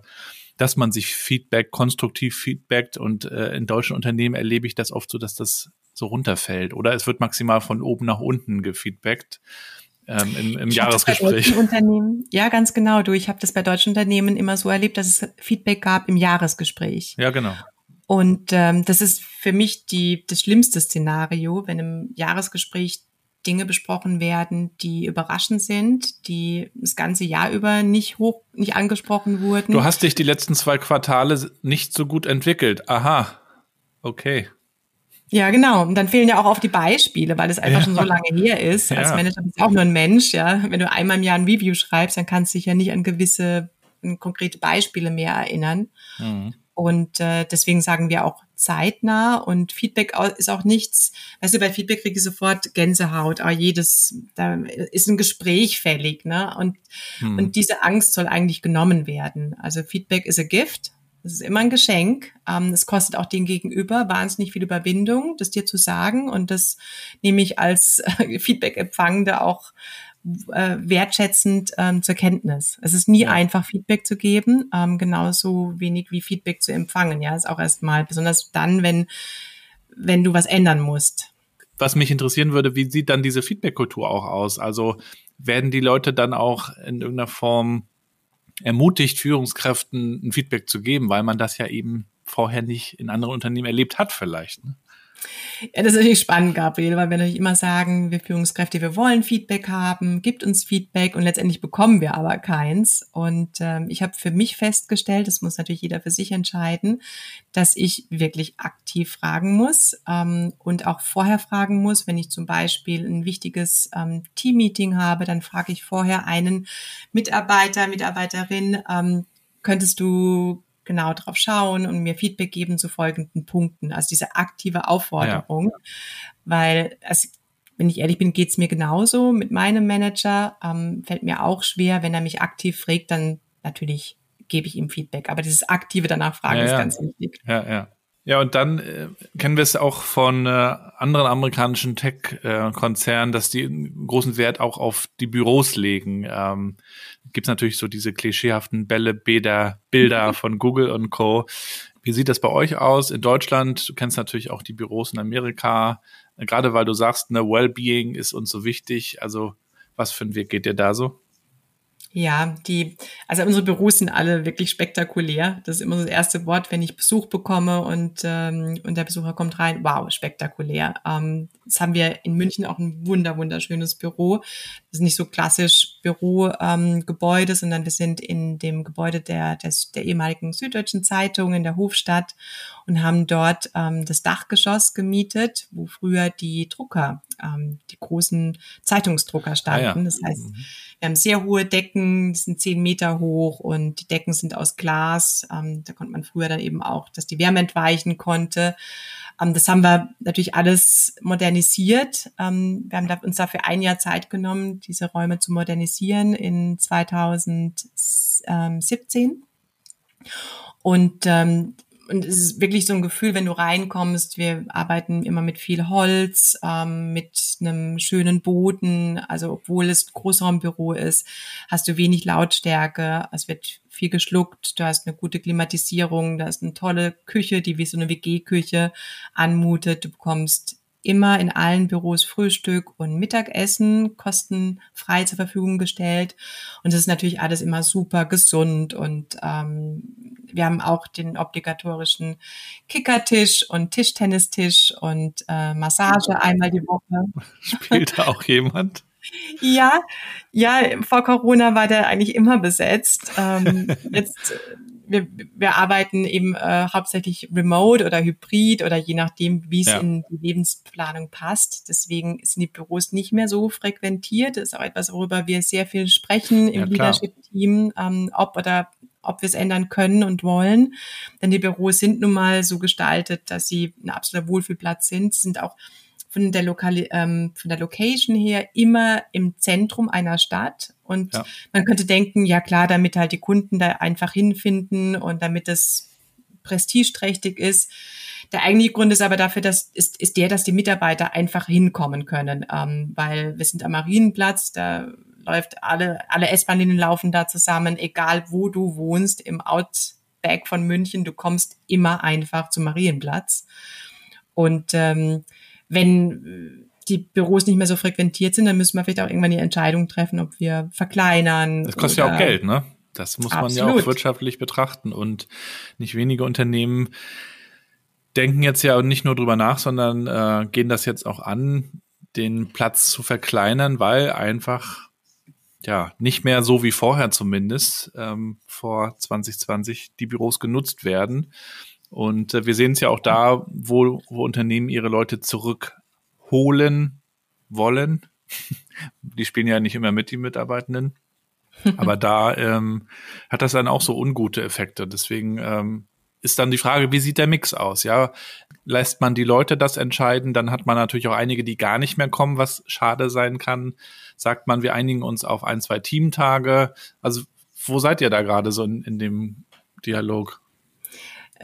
dass man sich Feedback, konstruktiv feedbackt und äh, in deutschen Unternehmen erlebe ich das oft so, dass das so runterfällt oder es wird maximal von oben nach unten gefeedbackt. Ähm, im, im Jahresgespräch. Unternehmen, ja, ganz genau. Du, ich habe das bei deutschen Unternehmen immer so erlebt, dass es Feedback gab im Jahresgespräch. Ja, genau. Und ähm, das ist für mich die, das schlimmste Szenario, wenn im Jahresgespräch Dinge besprochen werden, die überraschend sind, die das ganze Jahr über nicht hoch, nicht angesprochen wurden. Du hast dich die letzten zwei Quartale nicht so gut entwickelt. Aha. Okay. Ja, genau. Und dann fehlen ja auch auf die Beispiele, weil es einfach ja. schon so lange her ist. Ja. Als Manager bist du auch nur ein Mensch, ja. Wenn du einmal im Jahr ein Review schreibst, dann kannst du dich ja nicht an gewisse an konkrete Beispiele mehr erinnern. Mhm. Und äh, deswegen sagen wir auch zeitnah und Feedback ist auch nichts, weißt du, bei Feedback kriege ich sofort Gänsehaut, ah, jedes, da ist ein Gespräch fällig, ne? Und, hm. und diese Angst soll eigentlich genommen werden. Also Feedback ist a gift. Es ist immer ein Geschenk. Ähm, es kostet auch den Gegenüber wahnsinnig viel Überwindung, das dir zu sagen. Und das nehme ich als [laughs] Feedback-Empfangende auch äh, wertschätzend ähm, zur Kenntnis. Es ist nie ja. einfach, Feedback zu geben, ähm, genauso wenig wie Feedback zu empfangen. Ja, ist auch erstmal, besonders dann, wenn, wenn du was ändern musst. Was mich interessieren würde, wie sieht dann diese Feedback-Kultur auch aus? Also werden die Leute dann auch in irgendeiner Form ermutigt, Führungskräften ein Feedback zu geben, weil man das ja eben vorher nicht in anderen Unternehmen erlebt hat vielleicht. Ne? Ja, das ist natürlich spannend, Gabriel, weil wir natürlich immer sagen, wir Führungskräfte, wir wollen Feedback haben, gibt uns Feedback und letztendlich bekommen wir aber keins. Und ähm, ich habe für mich festgestellt, das muss natürlich jeder für sich entscheiden, dass ich wirklich aktiv fragen muss ähm, und auch vorher fragen muss, wenn ich zum Beispiel ein wichtiges ähm, Teammeeting habe, dann frage ich vorher einen Mitarbeiter, Mitarbeiterin, ähm, könntest du genau drauf schauen und mir Feedback geben zu folgenden Punkten. Also diese aktive Aufforderung, ja. weil es wenn ich ehrlich bin, geht's mir genauso mit meinem Manager. Ähm, fällt mir auch schwer, wenn er mich aktiv fragt, dann natürlich gebe ich ihm Feedback. Aber dieses aktive danach Fragen ja, ist ja. ganz wichtig. Ja, ja. Ja, und dann äh, kennen wir es auch von äh, anderen amerikanischen Tech-Konzernen, äh, dass die einen großen Wert auch auf die Büros legen. Ähm, Gibt es natürlich so diese klischeehaften Bälle, Bäder, Bilder [laughs] von Google und Co. Wie sieht das bei euch aus in Deutschland? Du kennst natürlich auch die Büros in Amerika, gerade weil du sagst, ne, Wellbeing ist uns so wichtig. Also was für ein Weg geht dir da so? Ja, die, also unsere Büros sind alle wirklich spektakulär. Das ist immer so das erste Wort, wenn ich Besuch bekomme und, ähm, und der Besucher kommt rein. Wow, spektakulär. Ähm, jetzt haben wir in München auch ein wunder, wunderschönes Büro. Das ist nicht so klassisch Bürogebäude, ähm, sondern wir sind in dem Gebäude der, des, der ehemaligen Süddeutschen Zeitung in der Hofstadt und haben dort ähm, das Dachgeschoss gemietet, wo früher die Drucker, ähm, die großen Zeitungsdrucker standen. Ah ja. Das heißt, mhm. wir haben sehr hohe Decken, die sind zehn Meter hoch und die Decken sind aus Glas. Ähm, da konnte man früher dann eben auch, dass die Wärme entweichen konnte. Ähm, das haben wir natürlich alles modernisiert. Ähm, wir haben uns dafür ein Jahr Zeit genommen, diese Räume zu modernisieren in 2017. Und ähm, und es ist wirklich so ein Gefühl, wenn du reinkommst, wir arbeiten immer mit viel Holz, ähm, mit einem schönen Boden, also obwohl es Großraumbüro ist, hast du wenig Lautstärke, es wird viel geschluckt, du hast eine gute Klimatisierung, da ist eine tolle Küche, die wie so eine WG-Küche anmutet, du bekommst immer in allen Büros Frühstück und Mittagessen kostenfrei zur Verfügung gestellt. Und das ist natürlich alles immer super gesund. Und ähm, wir haben auch den obligatorischen Kickertisch und Tischtennistisch und äh, Massage einmal die Woche. [laughs] Spielt da auch jemand? Ja, ja, vor Corona war der eigentlich immer besetzt. Ähm, jetzt wir, wir arbeiten eben äh, hauptsächlich remote oder hybrid oder je nachdem, wie es ja. in die Lebensplanung passt. Deswegen sind die Büros nicht mehr so frequentiert. Das ist auch etwas, worüber wir sehr viel sprechen im ja, Leadership-Team, ähm, ob oder ob wir es ändern können und wollen. Denn die Büros sind nun mal so gestaltet, dass sie ein absoluter Wohlfühlplatz sind. Sie sind auch von der, Lokali ähm, von der Location her immer im Zentrum einer Stadt. Und ja. man könnte denken, ja klar, damit halt die Kunden da einfach hinfinden und damit es prestigeträchtig ist. Der eigentliche Grund ist aber dafür, dass ist, ist der, dass die Mitarbeiter einfach hinkommen können, ähm, weil wir sind am Marienplatz, da läuft alle alle S-Bahn-Linien laufen da zusammen, egal wo du wohnst im Outback von München, du kommst immer einfach zum Marienplatz und ähm, wenn die Büros nicht mehr so frequentiert sind, dann müssen wir vielleicht auch irgendwann die Entscheidung treffen, ob wir verkleinern. Das kostet ja auch Geld, ne? Das muss man ja auch wirtschaftlich betrachten. Und nicht wenige Unternehmen denken jetzt ja nicht nur drüber nach, sondern äh, gehen das jetzt auch an, den Platz zu verkleinern, weil einfach ja nicht mehr so wie vorher zumindest ähm, vor 2020 die Büros genutzt werden. Und äh, wir sehen es ja auch da, wo, wo Unternehmen ihre Leute zurückholen wollen. [laughs] die spielen ja nicht immer mit, die Mitarbeitenden. [laughs] Aber da ähm, hat das dann auch so ungute Effekte. Deswegen ähm, ist dann die Frage, wie sieht der Mix aus? Ja, lässt man die Leute das entscheiden? Dann hat man natürlich auch einige, die gar nicht mehr kommen, was schade sein kann. Sagt man, wir einigen uns auf ein, zwei Teamtage. Also, wo seid ihr da gerade so in, in dem Dialog?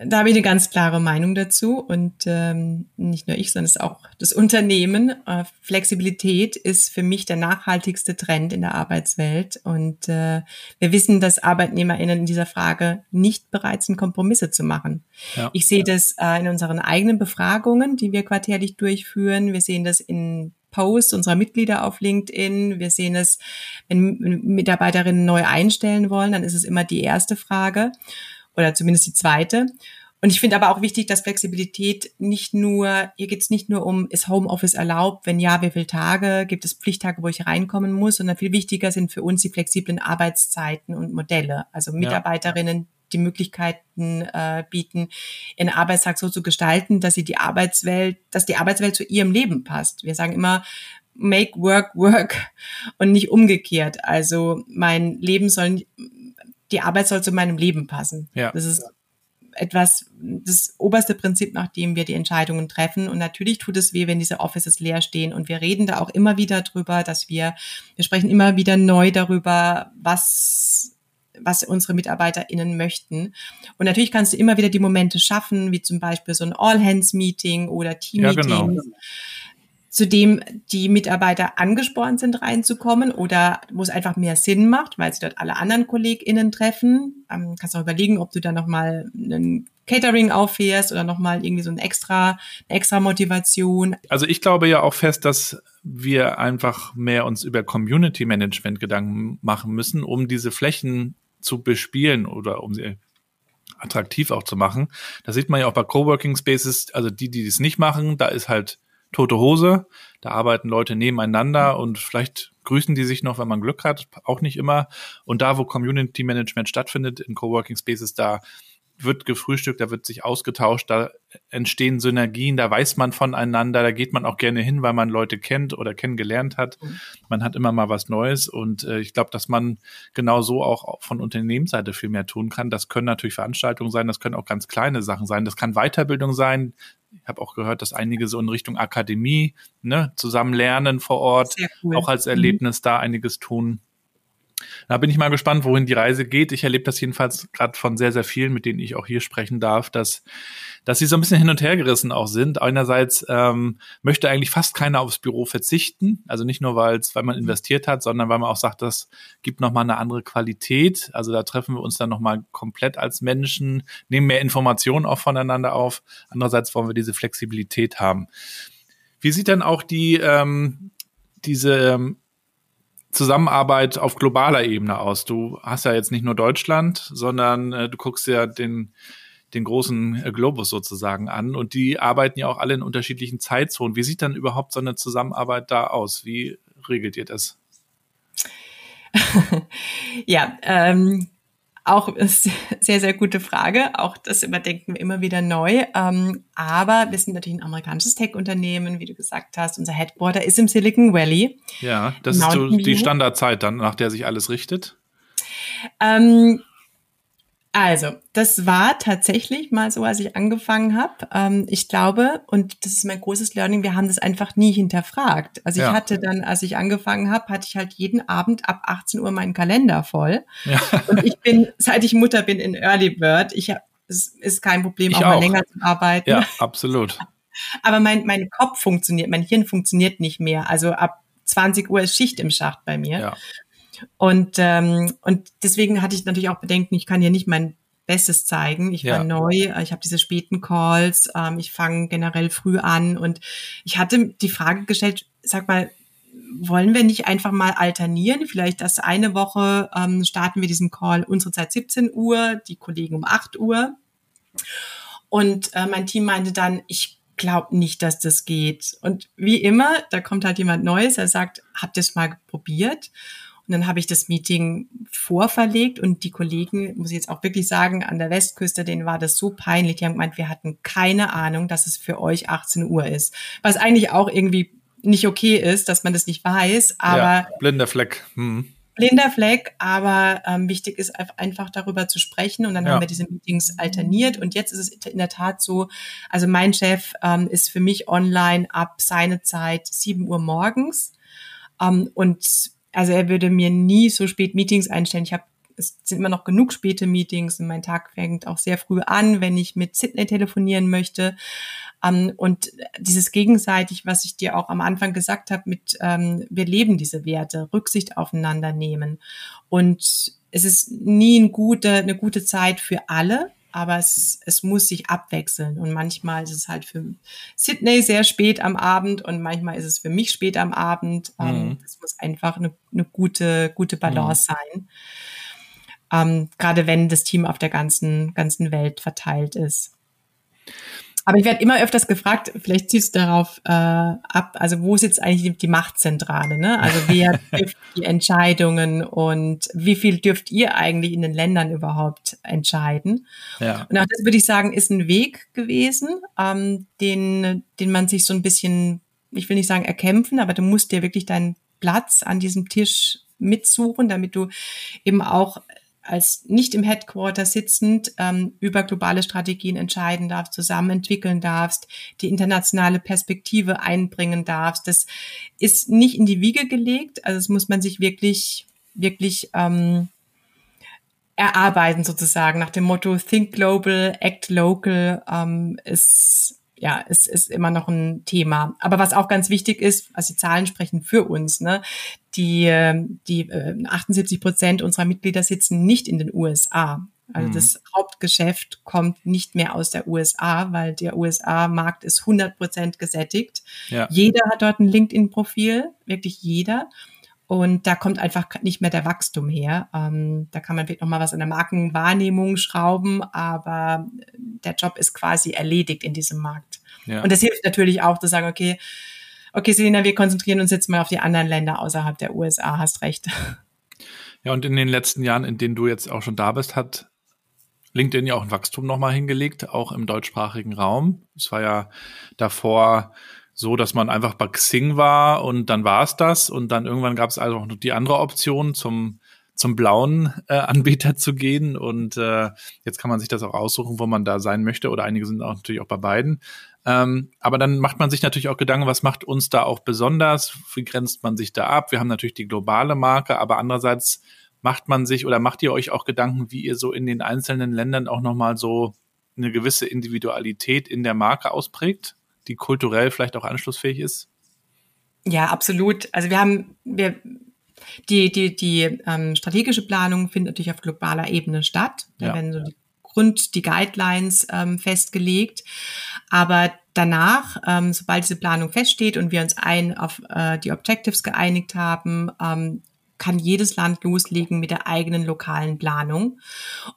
Da habe ich eine ganz klare Meinung dazu und ähm, nicht nur ich, sondern es ist auch das Unternehmen. Äh, Flexibilität ist für mich der nachhaltigste Trend in der Arbeitswelt und äh, wir wissen, dass ArbeitnehmerInnen in dieser Frage nicht bereit sind, Kompromisse zu machen. Ja. Ich sehe das äh, in unseren eigenen Befragungen, die wir quartärlich durchführen. Wir sehen das in Posts unserer Mitglieder auf LinkedIn. Wir sehen es, wenn Mitarbeiterinnen neu einstellen wollen, dann ist es immer die erste Frage oder zumindest die zweite. Und ich finde aber auch wichtig, dass Flexibilität nicht nur, hier geht es nicht nur um, ist Homeoffice erlaubt, wenn ja, wie viele Tage, gibt es Pflichttage, wo ich reinkommen muss, sondern viel wichtiger sind für uns die flexiblen Arbeitszeiten und Modelle. Also Mitarbeiterinnen, die Möglichkeiten äh, bieten, ihren Arbeitstag so zu gestalten, dass sie die Arbeitswelt, dass die Arbeitswelt zu ihrem Leben passt. Wir sagen immer, make work work und nicht umgekehrt. Also mein Leben soll die Arbeit soll zu meinem Leben passen. Ja. Das ist etwas, das oberste Prinzip, nach dem wir die Entscheidungen treffen. Und natürlich tut es weh, wenn diese Offices leer stehen. Und wir reden da auch immer wieder drüber, dass wir, wir sprechen immer wieder neu darüber, was was unsere MitarbeiterInnen möchten. Und natürlich kannst du immer wieder die Momente schaffen, wie zum Beispiel so ein All-Hands-Meeting oder Team-Meeting. Ja, genau zu dem die Mitarbeiter angespornt sind, reinzukommen oder wo es einfach mehr Sinn macht, weil sie dort alle anderen KollegInnen treffen. Ähm, kannst auch überlegen, ob du da nochmal einen Catering auffährst oder nochmal irgendwie so ein extra, eine extra Motivation. Also ich glaube ja auch fest, dass wir einfach mehr uns über Community Management Gedanken machen müssen, um diese Flächen zu bespielen oder um sie attraktiv auch zu machen. Das sieht man ja auch bei Coworking Spaces, also die, die das nicht machen, da ist halt tote Hose. Da arbeiten Leute nebeneinander und vielleicht grüßen die sich noch, wenn man Glück hat, auch nicht immer. Und da, wo Community Management stattfindet, in Coworking Spaces, da wird gefrühstückt, da wird sich ausgetauscht, da entstehen Synergien, da weiß man voneinander, da geht man auch gerne hin, weil man Leute kennt oder kennengelernt hat. Mhm. Man hat immer mal was Neues und äh, ich glaube, dass man genau so auch von Unternehmensseite viel mehr tun kann. Das können natürlich Veranstaltungen sein, das können auch ganz kleine Sachen sein, das kann Weiterbildung sein, ich habe auch gehört, dass einige so in Richtung Akademie, ne, zusammen lernen vor Ort, cool. auch als mhm. Erlebnis mhm. da einiges tun. Da bin ich mal gespannt, wohin die Reise geht. Ich erlebe das jedenfalls gerade von sehr, sehr vielen, mit denen ich auch hier sprechen darf, dass, dass sie so ein bisschen hin und her gerissen auch sind. Einerseits ähm, möchte eigentlich fast keiner aufs Büro verzichten. Also nicht nur, weil weil man investiert hat, sondern weil man auch sagt, das gibt nochmal eine andere Qualität. Also da treffen wir uns dann nochmal komplett als Menschen, nehmen mehr Informationen auch voneinander auf. Andererseits wollen wir diese Flexibilität haben. Wie sieht dann auch die, ähm, diese ähm, Zusammenarbeit auf globaler Ebene aus? Du hast ja jetzt nicht nur Deutschland, sondern äh, du guckst ja den, den großen äh, Globus sozusagen an und die arbeiten ja auch alle in unterschiedlichen Zeitzonen. Wie sieht dann überhaupt so eine Zusammenarbeit da aus? Wie regelt ihr das? [laughs] ja, ähm, auch sehr, sehr gute Frage. Auch das überdenken wir immer wieder neu. Ähm, aber wir sind natürlich ein amerikanisches Tech-Unternehmen, wie du gesagt hast. Unser Headquarter ist im Silicon Valley. Ja, das ist so die Standardzeit dann, nach der sich alles richtet. Ähm, also, das war tatsächlich mal so, als ich angefangen habe. Ähm, ich glaube, und das ist mein großes Learning, wir haben das einfach nie hinterfragt. Also ich ja. hatte dann, als ich angefangen habe, hatte ich halt jeden Abend ab 18 Uhr meinen Kalender voll. Ja. Und ich bin, seit ich Mutter bin, in Early Bird. Ich hab, es ist kein Problem, auch, auch mal länger zu arbeiten. Ja, absolut. Aber mein, mein Kopf funktioniert, mein Hirn funktioniert nicht mehr. Also ab 20 Uhr ist Schicht im Schacht bei mir. Ja. Und, ähm, und deswegen hatte ich natürlich auch Bedenken, ich kann ja nicht mein Bestes zeigen. Ich war ja. neu, ich habe diese späten Calls, ähm, ich fange generell früh an und ich hatte die Frage gestellt, sag mal, wollen wir nicht einfach mal alternieren? Vielleicht das eine Woche ähm, starten wir diesen Call unsere Zeit 17 Uhr, die Kollegen um 8 Uhr. Und äh, mein Team meinte dann, ich glaube nicht, dass das geht. Und wie immer, da kommt halt jemand Neues, er sagt, habt ihr es mal probiert? Und dann habe ich das Meeting vorverlegt und die Kollegen, muss ich jetzt auch wirklich sagen, an der Westküste, denen war das so peinlich. Die haben gemeint, wir hatten keine Ahnung, dass es für euch 18 Uhr ist. Was eigentlich auch irgendwie nicht okay ist, dass man das nicht weiß, aber. Ja, blinder Fleck. Hm. Blinder Fleck, aber ähm, wichtig ist einfach darüber zu sprechen und dann ja. haben wir diese Meetings alterniert und jetzt ist es in der Tat so, also mein Chef ähm, ist für mich online ab seine Zeit 7 Uhr morgens ähm, und also er würde mir nie so spät Meetings einstellen. Ich habe es sind immer noch genug späte Meetings und mein Tag fängt auch sehr früh an, wenn ich mit Sydney telefonieren möchte. Ähm, und dieses gegenseitig, was ich dir auch am Anfang gesagt habe, mit ähm, wir leben diese Werte, Rücksicht aufeinander nehmen. Und es ist nie ein gute, eine gute Zeit für alle, aber es, es muss sich abwechseln. Und manchmal ist es halt für Sydney sehr spät am Abend und manchmal ist es für mich spät am Abend. Ähm, mhm. Es muss einfach eine, eine gute, gute Balance mhm. sein. Ähm, gerade wenn das Team auf der ganzen, ganzen Welt verteilt ist. Aber ich werde immer öfters gefragt, vielleicht ziehst du darauf äh, ab, also wo sitzt eigentlich die, Machtzentrale? Ne? Also wer [laughs] trifft die Entscheidungen und wie viel dürft ihr eigentlich in den Ländern überhaupt entscheiden? Ja. Und auch das würde ich sagen, ist ein Weg gewesen, ähm, den, den man sich so ein bisschen, ich will nicht sagen erkämpfen, aber du musst dir wirklich deinen Platz an diesem Tisch mitsuchen, damit du eben auch als nicht im Headquarter sitzend ähm, über globale Strategien entscheiden darfst, zusammen entwickeln darfst, die internationale Perspektive einbringen darfst. Das ist nicht in die Wiege gelegt, also das muss man sich wirklich, wirklich ähm, erarbeiten sozusagen nach dem Motto Think Global, Act Local ähm, ist ja, es ist immer noch ein Thema. Aber was auch ganz wichtig ist, also die Zahlen sprechen für uns, ne? Die, ähm, die äh, 78 Prozent unserer Mitglieder sitzen nicht in den USA. Also mhm. das Hauptgeschäft kommt nicht mehr aus der USA, weil der USA-Markt ist 100 Prozent gesättigt. Ja. Jeder hat dort ein LinkedIn-Profil, wirklich jeder. Und da kommt einfach nicht mehr der Wachstum her. Ähm, da kann man vielleicht noch mal was an der Markenwahrnehmung schrauben, aber der Job ist quasi erledigt in diesem Markt. Ja. Und das hilft natürlich auch zu sagen, okay, okay, Selina, wir konzentrieren uns jetzt mal auf die anderen Länder außerhalb der USA, hast recht. [laughs] Ja, und in den letzten Jahren, in denen du jetzt auch schon da bist, hat LinkedIn ja auch ein Wachstum nochmal hingelegt, auch im deutschsprachigen Raum. Es war ja davor so, dass man einfach bei Xing war und dann war es das und dann irgendwann gab es also auch noch die andere Option zum zum blauen äh, Anbieter zu gehen und äh, jetzt kann man sich das auch aussuchen, wo man da sein möchte oder einige sind auch natürlich auch bei beiden. Ähm, aber dann macht man sich natürlich auch Gedanken, was macht uns da auch besonders? Wie grenzt man sich da ab? Wir haben natürlich die globale Marke, aber andererseits macht man sich oder macht ihr euch auch Gedanken, wie ihr so in den einzelnen Ländern auch nochmal so eine gewisse Individualität in der Marke ausprägt? Die kulturell vielleicht auch anschlussfähig ist? Ja, absolut. Also wir haben, wir, die, die, die ähm, strategische Planung findet natürlich auf globaler Ebene statt. Da ja. werden so die Grund, die Guidelines ähm, festgelegt. Aber danach, ähm, sobald diese Planung feststeht und wir uns ein auf äh, die Objectives geeinigt haben, ähm, kann jedes Land loslegen mit der eigenen lokalen Planung.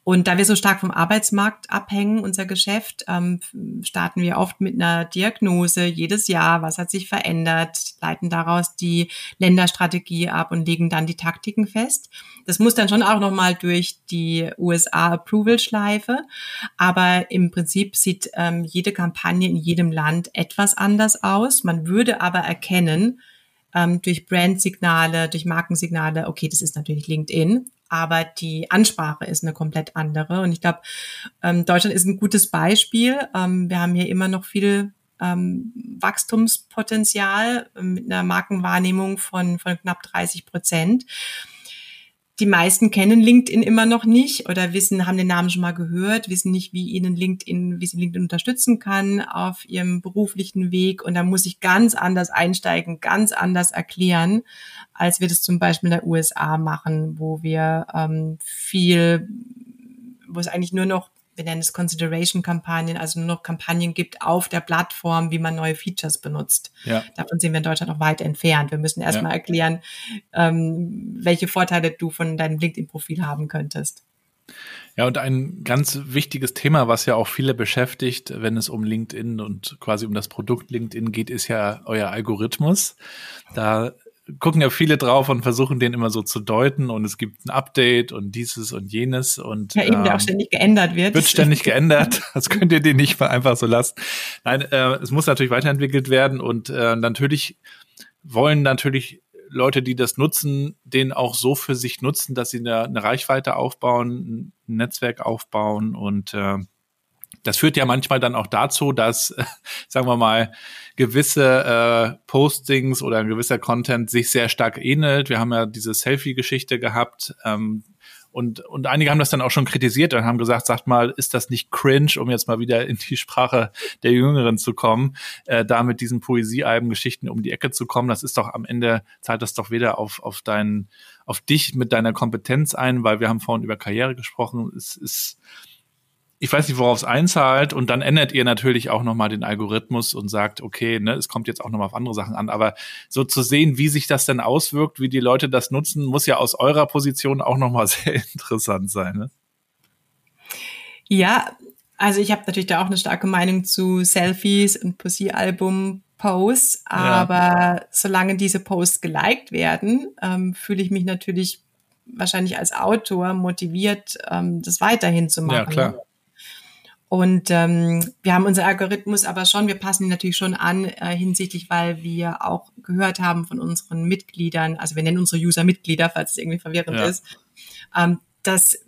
Und da wir so stark vom Arbeitsmarkt abhängen, unser Geschäft, ähm, starten wir oft mit einer Diagnose jedes Jahr, was hat sich verändert, leiten daraus die Länderstrategie ab und legen dann die Taktiken fest. Das muss dann schon auch nochmal durch die USA-Approval-Schleife. Aber im Prinzip sieht ähm, jede Kampagne in jedem Land etwas anders aus. Man würde aber erkennen, ähm, durch Brandsignale, durch Markensignale, okay, das ist natürlich LinkedIn, aber die Ansprache ist eine komplett andere. Und ich glaube, ähm, Deutschland ist ein gutes Beispiel. Ähm, wir haben hier immer noch viel ähm, Wachstumspotenzial mit einer Markenwahrnehmung von, von knapp 30 Prozent die meisten kennen LinkedIn immer noch nicht oder wissen, haben den Namen schon mal gehört, wissen nicht, wie ihnen LinkedIn, wie sie LinkedIn unterstützen kann auf ihrem beruflichen Weg. Und da muss ich ganz anders einsteigen, ganz anders erklären, als wir das zum Beispiel in der USA machen, wo wir ähm, viel, wo es eigentlich nur noch wir nennen es Consideration-Kampagnen, also nur noch Kampagnen gibt auf der Plattform, wie man neue Features benutzt. Ja. Davon sind wir in Deutschland noch weit entfernt. Wir müssen erstmal ja. erklären, ähm, welche Vorteile du von deinem LinkedIn-Profil haben könntest. Ja, und ein ganz wichtiges Thema, was ja auch viele beschäftigt, wenn es um LinkedIn und quasi um das Produkt LinkedIn geht, ist ja euer Algorithmus. Da gucken ja viele drauf und versuchen den immer so zu deuten und es gibt ein Update und dieses und jenes und ja eben ähm, der auch ähm, ständig geändert wird. wird ständig geändert. [laughs] Das könnt ihr den nicht mal einfach so lassen. Nein äh, es muss natürlich weiterentwickelt werden und äh, natürlich wollen natürlich Leute die das nutzen den auch so für sich nutzen dass sie eine, eine Reichweite aufbauen ein Netzwerk aufbauen und äh, das führt ja manchmal dann auch dazu, dass, [laughs] sagen wir mal, gewisse äh, Postings oder ein gewisser Content sich sehr stark ähnelt. Wir haben ja diese Selfie-Geschichte gehabt. Ähm, und, und einige haben das dann auch schon kritisiert und haben gesagt, sagt mal, ist das nicht cringe, um jetzt mal wieder in die Sprache der Jüngeren zu kommen, äh, da mit diesen Poesiealben-Geschichten um die Ecke zu kommen. Das ist doch am Ende, zahlt das doch weder auf, auf deinen, auf dich mit deiner Kompetenz ein, weil wir haben vorhin über Karriere gesprochen. Es ist, ich weiß nicht, worauf es einzahlt und dann ändert ihr natürlich auch nochmal den Algorithmus und sagt, okay, ne, es kommt jetzt auch nochmal auf andere Sachen an, aber so zu sehen, wie sich das denn auswirkt, wie die Leute das nutzen, muss ja aus eurer Position auch nochmal [laughs] sehr interessant sein. Ne? Ja, also ich habe natürlich da auch eine starke Meinung zu Selfies und Poesiealbum Posts, aber ja. solange diese Posts geliked werden, ähm, fühle ich mich natürlich wahrscheinlich als Autor motiviert, ähm, das weiterhin zu machen. Ja, klar. Und ähm, wir haben unser Algorithmus aber schon, wir passen ihn natürlich schon an äh, hinsichtlich, weil wir auch gehört haben von unseren Mitgliedern, also wir nennen unsere User Mitglieder, falls es irgendwie verwirrend ja. ist, ähm, dass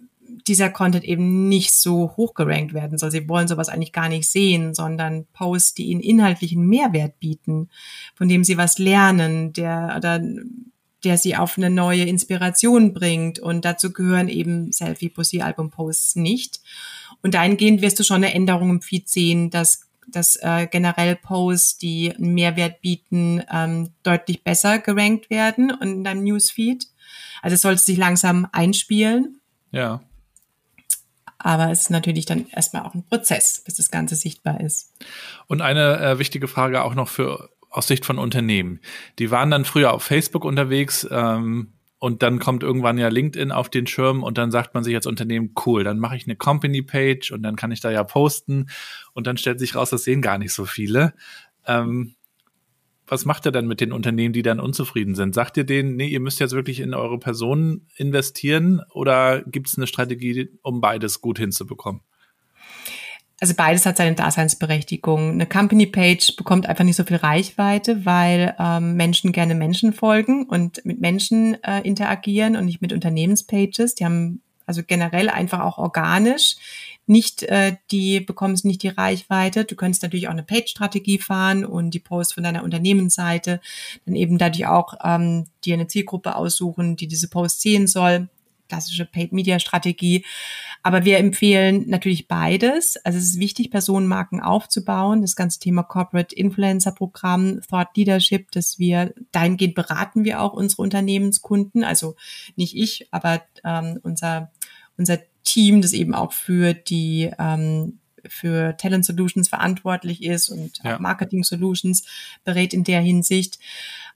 dieser Content eben nicht so hoch gerankt werden soll. Sie wollen sowas eigentlich gar nicht sehen, sondern Posts, die ihnen inhaltlichen Mehrwert bieten, von dem sie was lernen, der oder der sie auf eine neue Inspiration bringt. Und dazu gehören eben Selfie, Pussy, Album Posts nicht. Und dahingehend wirst du schon eine Änderung im Feed sehen, dass dass äh, generell Posts, die einen Mehrwert bieten, ähm, deutlich besser gerankt werden in deinem Newsfeed. Also es sollte sich langsam einspielen. Ja. Aber es ist natürlich dann erstmal auch ein Prozess, bis das Ganze sichtbar ist. Und eine äh, wichtige Frage auch noch für aus Sicht von Unternehmen. Die waren dann früher auf Facebook unterwegs ähm, und dann kommt irgendwann ja LinkedIn auf den Schirm und dann sagt man sich als Unternehmen, cool, dann mache ich eine Company-Page und dann kann ich da ja posten und dann stellt sich raus, das sehen gar nicht so viele. Ähm, was macht ihr dann mit den Unternehmen, die dann unzufrieden sind? Sagt ihr denen, nee, ihr müsst jetzt wirklich in eure Personen investieren oder gibt es eine Strategie, um beides gut hinzubekommen? Also beides hat seine Daseinsberechtigung. Eine Company Page bekommt einfach nicht so viel Reichweite, weil ähm, Menschen gerne Menschen folgen und mit Menschen äh, interagieren und nicht mit Unternehmenspages. Die haben also generell einfach auch organisch nicht äh, die bekommen nicht die Reichweite. Du könntest natürlich auch eine Page-Strategie fahren und die Posts von deiner Unternehmensseite dann eben dadurch auch ähm, dir eine Zielgruppe aussuchen, die diese Posts sehen soll klassische Paid-Media-Strategie. Aber wir empfehlen natürlich beides. Also es ist wichtig, Personenmarken aufzubauen. Das ganze Thema Corporate Influencer-Programm, Thought Leadership, dass wir dahingehend beraten wir auch unsere Unternehmenskunden. Also nicht ich, aber ähm, unser, unser Team, das eben auch für die ähm, für Talent Solutions verantwortlich ist und ja. Marketing Solutions berät in der Hinsicht.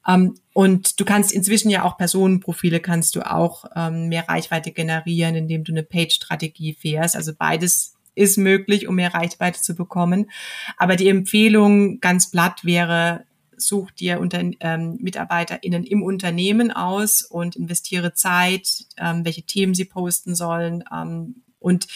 Ähm, und du kannst inzwischen ja auch Personenprofile kannst du auch ähm, mehr Reichweite generieren, indem du eine Page-Strategie fährst. Also beides ist möglich, um mehr Reichweite zu bekommen. Aber die Empfehlung ganz platt wäre, such dir unter, ähm, MitarbeiterInnen im Unternehmen aus und investiere Zeit, ähm, welche Themen sie posten sollen. Ähm, und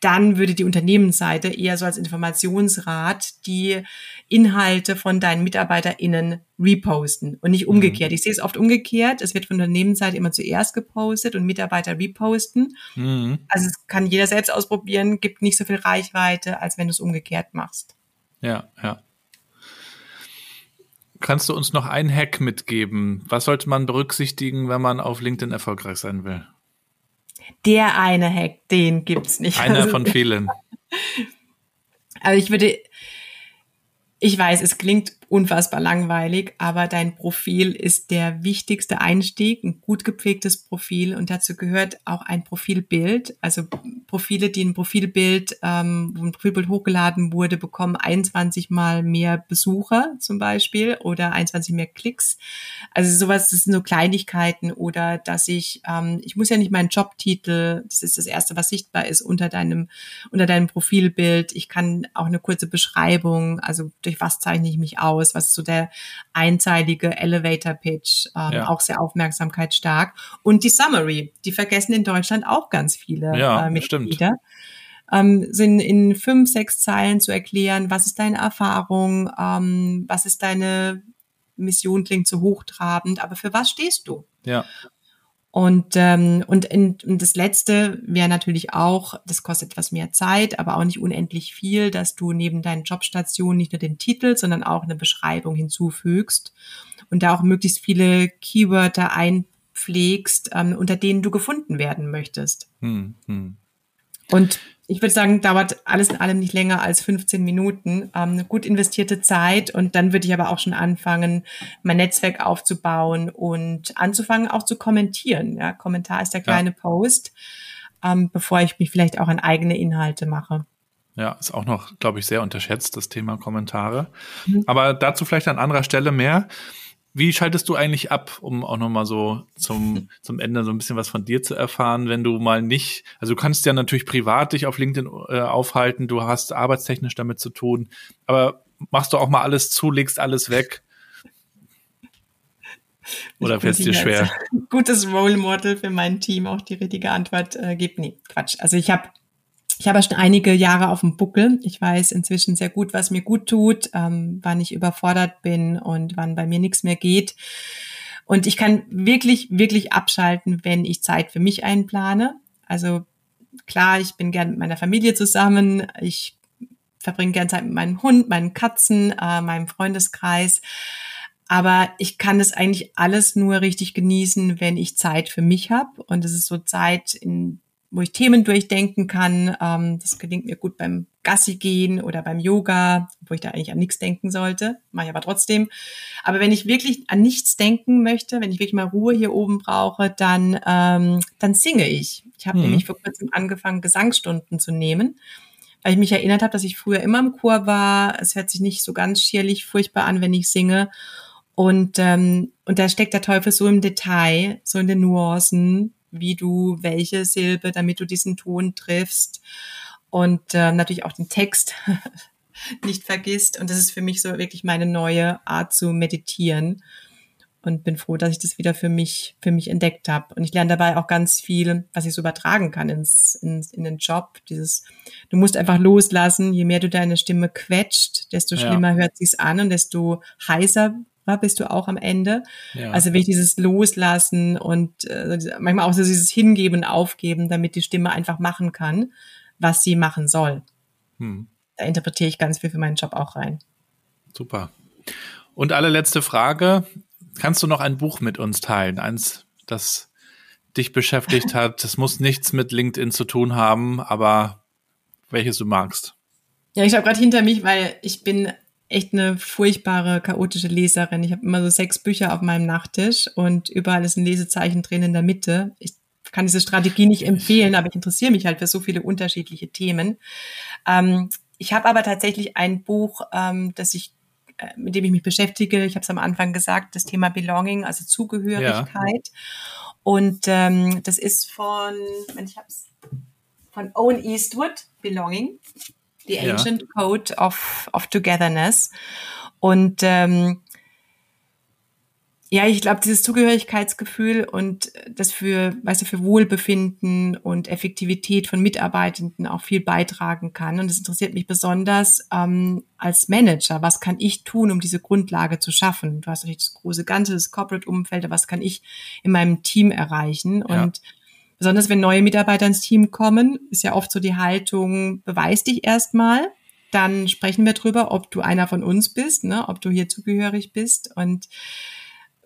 dann würde die Unternehmensseite eher so als Informationsrat die Inhalte von deinen MitarbeiterInnen reposten und nicht umgekehrt. Mhm. Ich sehe es oft umgekehrt. Es wird von der Unternehmensseite immer zuerst gepostet und Mitarbeiter reposten. Mhm. Also es kann jeder selbst ausprobieren, gibt nicht so viel Reichweite, als wenn du es umgekehrt machst. Ja, ja. Kannst du uns noch einen Hack mitgeben? Was sollte man berücksichtigen, wenn man auf LinkedIn erfolgreich sein will? Der eine Hack, den gibt's nicht. Einer also, von vielen. [laughs] Also ich würde, ich weiß, es klingt unfassbar langweilig, aber dein Profil ist der wichtigste Einstieg, ein gut gepflegtes Profil und dazu gehört auch ein Profilbild. Also Profile, die ein Profilbild, ähm, wo ein Profilbild hochgeladen wurde, bekommen 21 mal mehr Besucher zum Beispiel oder 21 mehr Klicks. Also sowas, das sind so Kleinigkeiten oder dass ich, ähm, ich muss ja nicht meinen Jobtitel, das ist das erste, was sichtbar ist unter deinem, unter deinem Profilbild. Ich kann auch eine kurze Beschreibung, also durch was zeichne ich mich aus aus, was ist so der einzeilige Elevator Pitch, ähm, ja. auch sehr aufmerksamkeitsstark. Und die Summary, die vergessen in Deutschland auch ganz viele ja, äh, Mitglieder. Ähm, sind in fünf, sechs Zeilen zu erklären, was ist deine Erfahrung, ähm, was ist deine Mission, klingt so hochtrabend, aber für was stehst du? Ja. Und, ähm, und, in, und das Letzte wäre natürlich auch, das kostet etwas mehr Zeit, aber auch nicht unendlich viel, dass du neben deinen Jobstationen nicht nur den Titel, sondern auch eine Beschreibung hinzufügst und da auch möglichst viele Keywörter einpflegst, ähm, unter denen du gefunden werden möchtest. Hm, hm. Und ich würde sagen, dauert alles in allem nicht länger als 15 Minuten. Ähm, gut investierte Zeit und dann würde ich aber auch schon anfangen, mein Netzwerk aufzubauen und anzufangen auch zu kommentieren. Ja, Kommentar ist der kleine ja. Post, ähm, bevor ich mich vielleicht auch an eigene Inhalte mache. Ja, ist auch noch, glaube ich, sehr unterschätzt, das Thema Kommentare. Mhm. Aber dazu vielleicht an anderer Stelle mehr. Wie schaltest du eigentlich ab, um auch nochmal so zum, [laughs] zum Ende so ein bisschen was von dir zu erfahren, wenn du mal nicht, also du kannst ja natürlich privat dich auf LinkedIn äh, aufhalten, du hast arbeitstechnisch damit zu tun, aber machst du auch mal alles zu, legst alles weg? Oder fällt es dir schwer? [laughs] Gutes Role Model für mein Team auch die richtige Antwort äh, gibt. Nee, Quatsch. Also ich habe ich habe schon einige Jahre auf dem Buckel. Ich weiß inzwischen sehr gut, was mir gut tut, ähm, wann ich überfordert bin und wann bei mir nichts mehr geht. Und ich kann wirklich, wirklich abschalten, wenn ich Zeit für mich einplane. Also klar, ich bin gern mit meiner Familie zusammen. Ich verbringe gern Zeit mit meinem Hund, meinen Katzen, äh, meinem Freundeskreis. Aber ich kann das eigentlich alles nur richtig genießen, wenn ich Zeit für mich habe. Und es ist so Zeit, in, wo ich Themen durchdenken kann. Ähm, das gelingt mir gut beim Gassi gehen oder beim Yoga, wo ich da eigentlich an nichts denken sollte. Mache ich aber trotzdem. Aber wenn ich wirklich an nichts denken möchte, wenn ich wirklich mal Ruhe hier oben brauche, dann, ähm, dann singe ich. Ich habe mhm. nämlich vor kurzem angefangen, Gesangsstunden zu nehmen weil ich mich erinnert habe, dass ich früher immer im Chor war. Es hört sich nicht so ganz schierlich furchtbar an, wenn ich singe. Und, ähm, und da steckt der Teufel so im Detail, so in den Nuancen, wie du welche Silbe, damit du diesen Ton triffst. Und ähm, natürlich auch den Text [laughs] nicht vergisst. Und das ist für mich so wirklich meine neue Art zu meditieren und bin froh, dass ich das wieder für mich, für mich entdeckt habe. Und ich lerne dabei auch ganz viel, was ich so übertragen kann ins, ins, in den Job. Dieses, du musst einfach loslassen. Je mehr du deine Stimme quetscht, desto schlimmer ja. hört sich's an und desto heißer bist du auch am Ende. Ja. Also wirklich dieses Loslassen und äh, manchmal auch so dieses Hingeben Aufgeben, damit die Stimme einfach machen kann, was sie machen soll. Hm. Da interpretiere ich ganz viel für meinen Job auch rein. Super. Und allerletzte Frage. Kannst du noch ein Buch mit uns teilen? Eins, das dich beschäftigt [laughs] hat. Das muss nichts mit LinkedIn zu tun haben, aber welches du magst. Ja, ich habe gerade hinter mich, weil ich bin echt eine furchtbare, chaotische Leserin. Ich habe immer so sechs Bücher auf meinem Nachttisch und überall ist ein Lesezeichen drin in der Mitte. Ich kann diese Strategie nicht empfehlen, aber ich interessiere mich halt für so viele unterschiedliche Themen. Ähm, ich habe aber tatsächlich ein Buch, ähm, das ich äh, mit dem ich mich beschäftige. Ich habe es am Anfang gesagt, das Thema Belonging, also Zugehörigkeit. Ja. Und ähm, das ist von, ich hab's, von Owen Eastwood, Belonging, The Ancient ja. Code of, of Togetherness. Und ähm, ja, ich glaube, dieses Zugehörigkeitsgefühl und das für, weißt du, für Wohlbefinden und Effektivität von Mitarbeitenden auch viel beitragen kann. Und es interessiert mich besonders ähm, als Manager. Was kann ich tun, um diese Grundlage zu schaffen? Du hast natürlich das große Ganze, das Corporate-Umfeld, was kann ich in meinem Team erreichen? Ja. Und besonders wenn neue Mitarbeiter ins Team kommen, ist ja oft so die Haltung, beweis dich erstmal. Dann sprechen wir drüber, ob du einer von uns bist, ne, ob du hier zugehörig bist. Und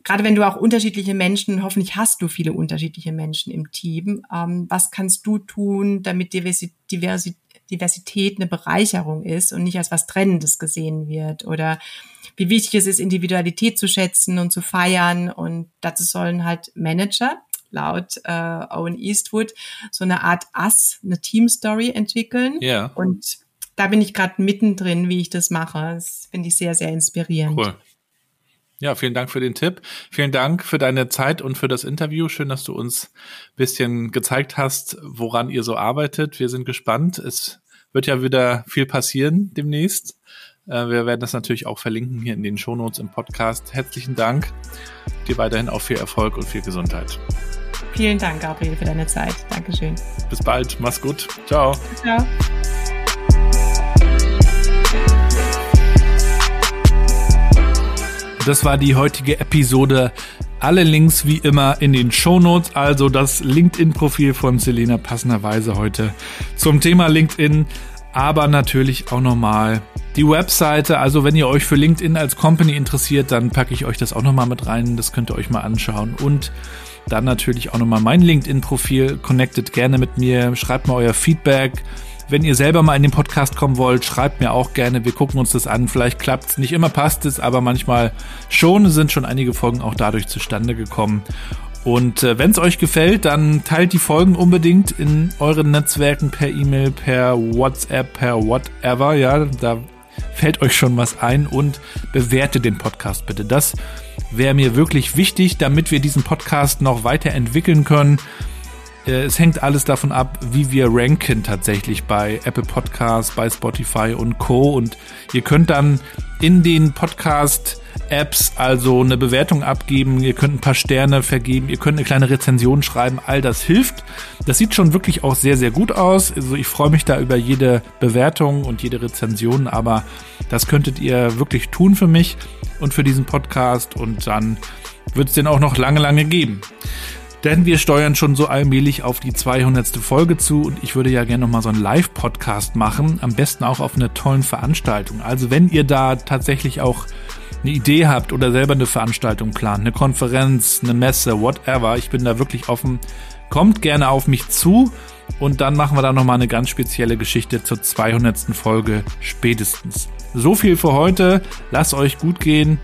gerade wenn du auch unterschiedliche Menschen, hoffentlich hast du viele unterschiedliche Menschen im Team, ähm, was kannst du tun, damit Diversi Diversi Diversität eine Bereicherung ist und nicht als was Trennendes gesehen wird oder wie wichtig es ist, Individualität zu schätzen und zu feiern und dazu sollen halt Manager laut äh, Owen Eastwood so eine Art Ass, eine Team Story entwickeln ja. und da bin ich gerade mittendrin, wie ich das mache. Das finde ich sehr, sehr inspirierend. Cool. Ja, vielen Dank für den Tipp. Vielen Dank für deine Zeit und für das Interview. Schön, dass du uns bisschen gezeigt hast, woran ihr so arbeitet. Wir sind gespannt. Es wird ja wieder viel passieren demnächst. Äh, wir werden das natürlich auch verlinken hier in den Shownotes im Podcast. Herzlichen Dank. Dir weiterhin auch viel Erfolg und viel Gesundheit. Vielen Dank, Gabriel, für deine Zeit. Dankeschön. Bis bald. Mach's gut. Ciao. Ciao. Das war die heutige Episode. Alle Links wie immer in den Shownotes, also das LinkedIn-Profil von Selena passenderweise heute zum Thema LinkedIn, aber natürlich auch nochmal die Webseite. Also wenn ihr euch für LinkedIn als Company interessiert, dann packe ich euch das auch nochmal mit rein. Das könnt ihr euch mal anschauen. Und dann natürlich auch nochmal mein LinkedIn-Profil. Connectet gerne mit mir, schreibt mal euer Feedback wenn ihr selber mal in den Podcast kommen wollt, schreibt mir auch gerne. Wir gucken uns das an. Vielleicht klappt es. Nicht immer passt es, aber manchmal schon sind schon einige Folgen auch dadurch zustande gekommen. Und äh, wenn es euch gefällt, dann teilt die Folgen unbedingt in euren Netzwerken per E-Mail, per WhatsApp, per whatever. Ja, da fällt euch schon was ein und bewertet den Podcast bitte. Das wäre mir wirklich wichtig, damit wir diesen Podcast noch weiterentwickeln können. Äh, es hängt alles davon ab, wie wir ranken tatsächlich bei Apple Podcasts, bei Spotify und Co. Und ihr könnt dann in den Podcast-Apps also eine Bewertung abgeben, ihr könnt ein paar Sterne vergeben, ihr könnt eine kleine Rezension schreiben, all das hilft. Das sieht schon wirklich auch sehr, sehr gut aus. Also ich freue mich da über jede Bewertung und jede Rezension, aber das könntet ihr wirklich tun für mich und für diesen Podcast und dann wird es den auch noch lange, lange geben. Denn wir steuern schon so allmählich auf die 200. Folge zu und ich würde ja gerne nochmal so einen Live-Podcast machen. Am besten auch auf einer tollen Veranstaltung. Also wenn ihr da tatsächlich auch eine Idee habt oder selber eine Veranstaltung plant, eine Konferenz, eine Messe, whatever, ich bin da wirklich offen. Kommt gerne auf mich zu und dann machen wir da nochmal eine ganz spezielle Geschichte zur 200. Folge spätestens. So viel für heute. Lasst euch gut gehen.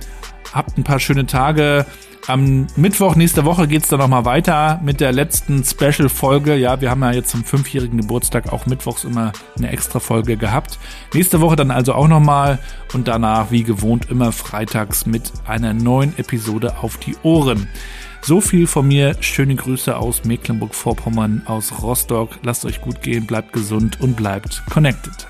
Habt ein paar schöne Tage. Am Mittwoch nächste Woche geht's dann nochmal weiter mit der letzten Special-Folge. Ja, wir haben ja jetzt zum fünfjährigen Geburtstag auch mittwochs immer eine extra Folge gehabt. Nächste Woche dann also auch nochmal und danach wie gewohnt immer freitags mit einer neuen Episode auf die Ohren. So viel von mir. Schöne Grüße aus Mecklenburg-Vorpommern, aus Rostock. Lasst euch gut gehen, bleibt gesund und bleibt connected.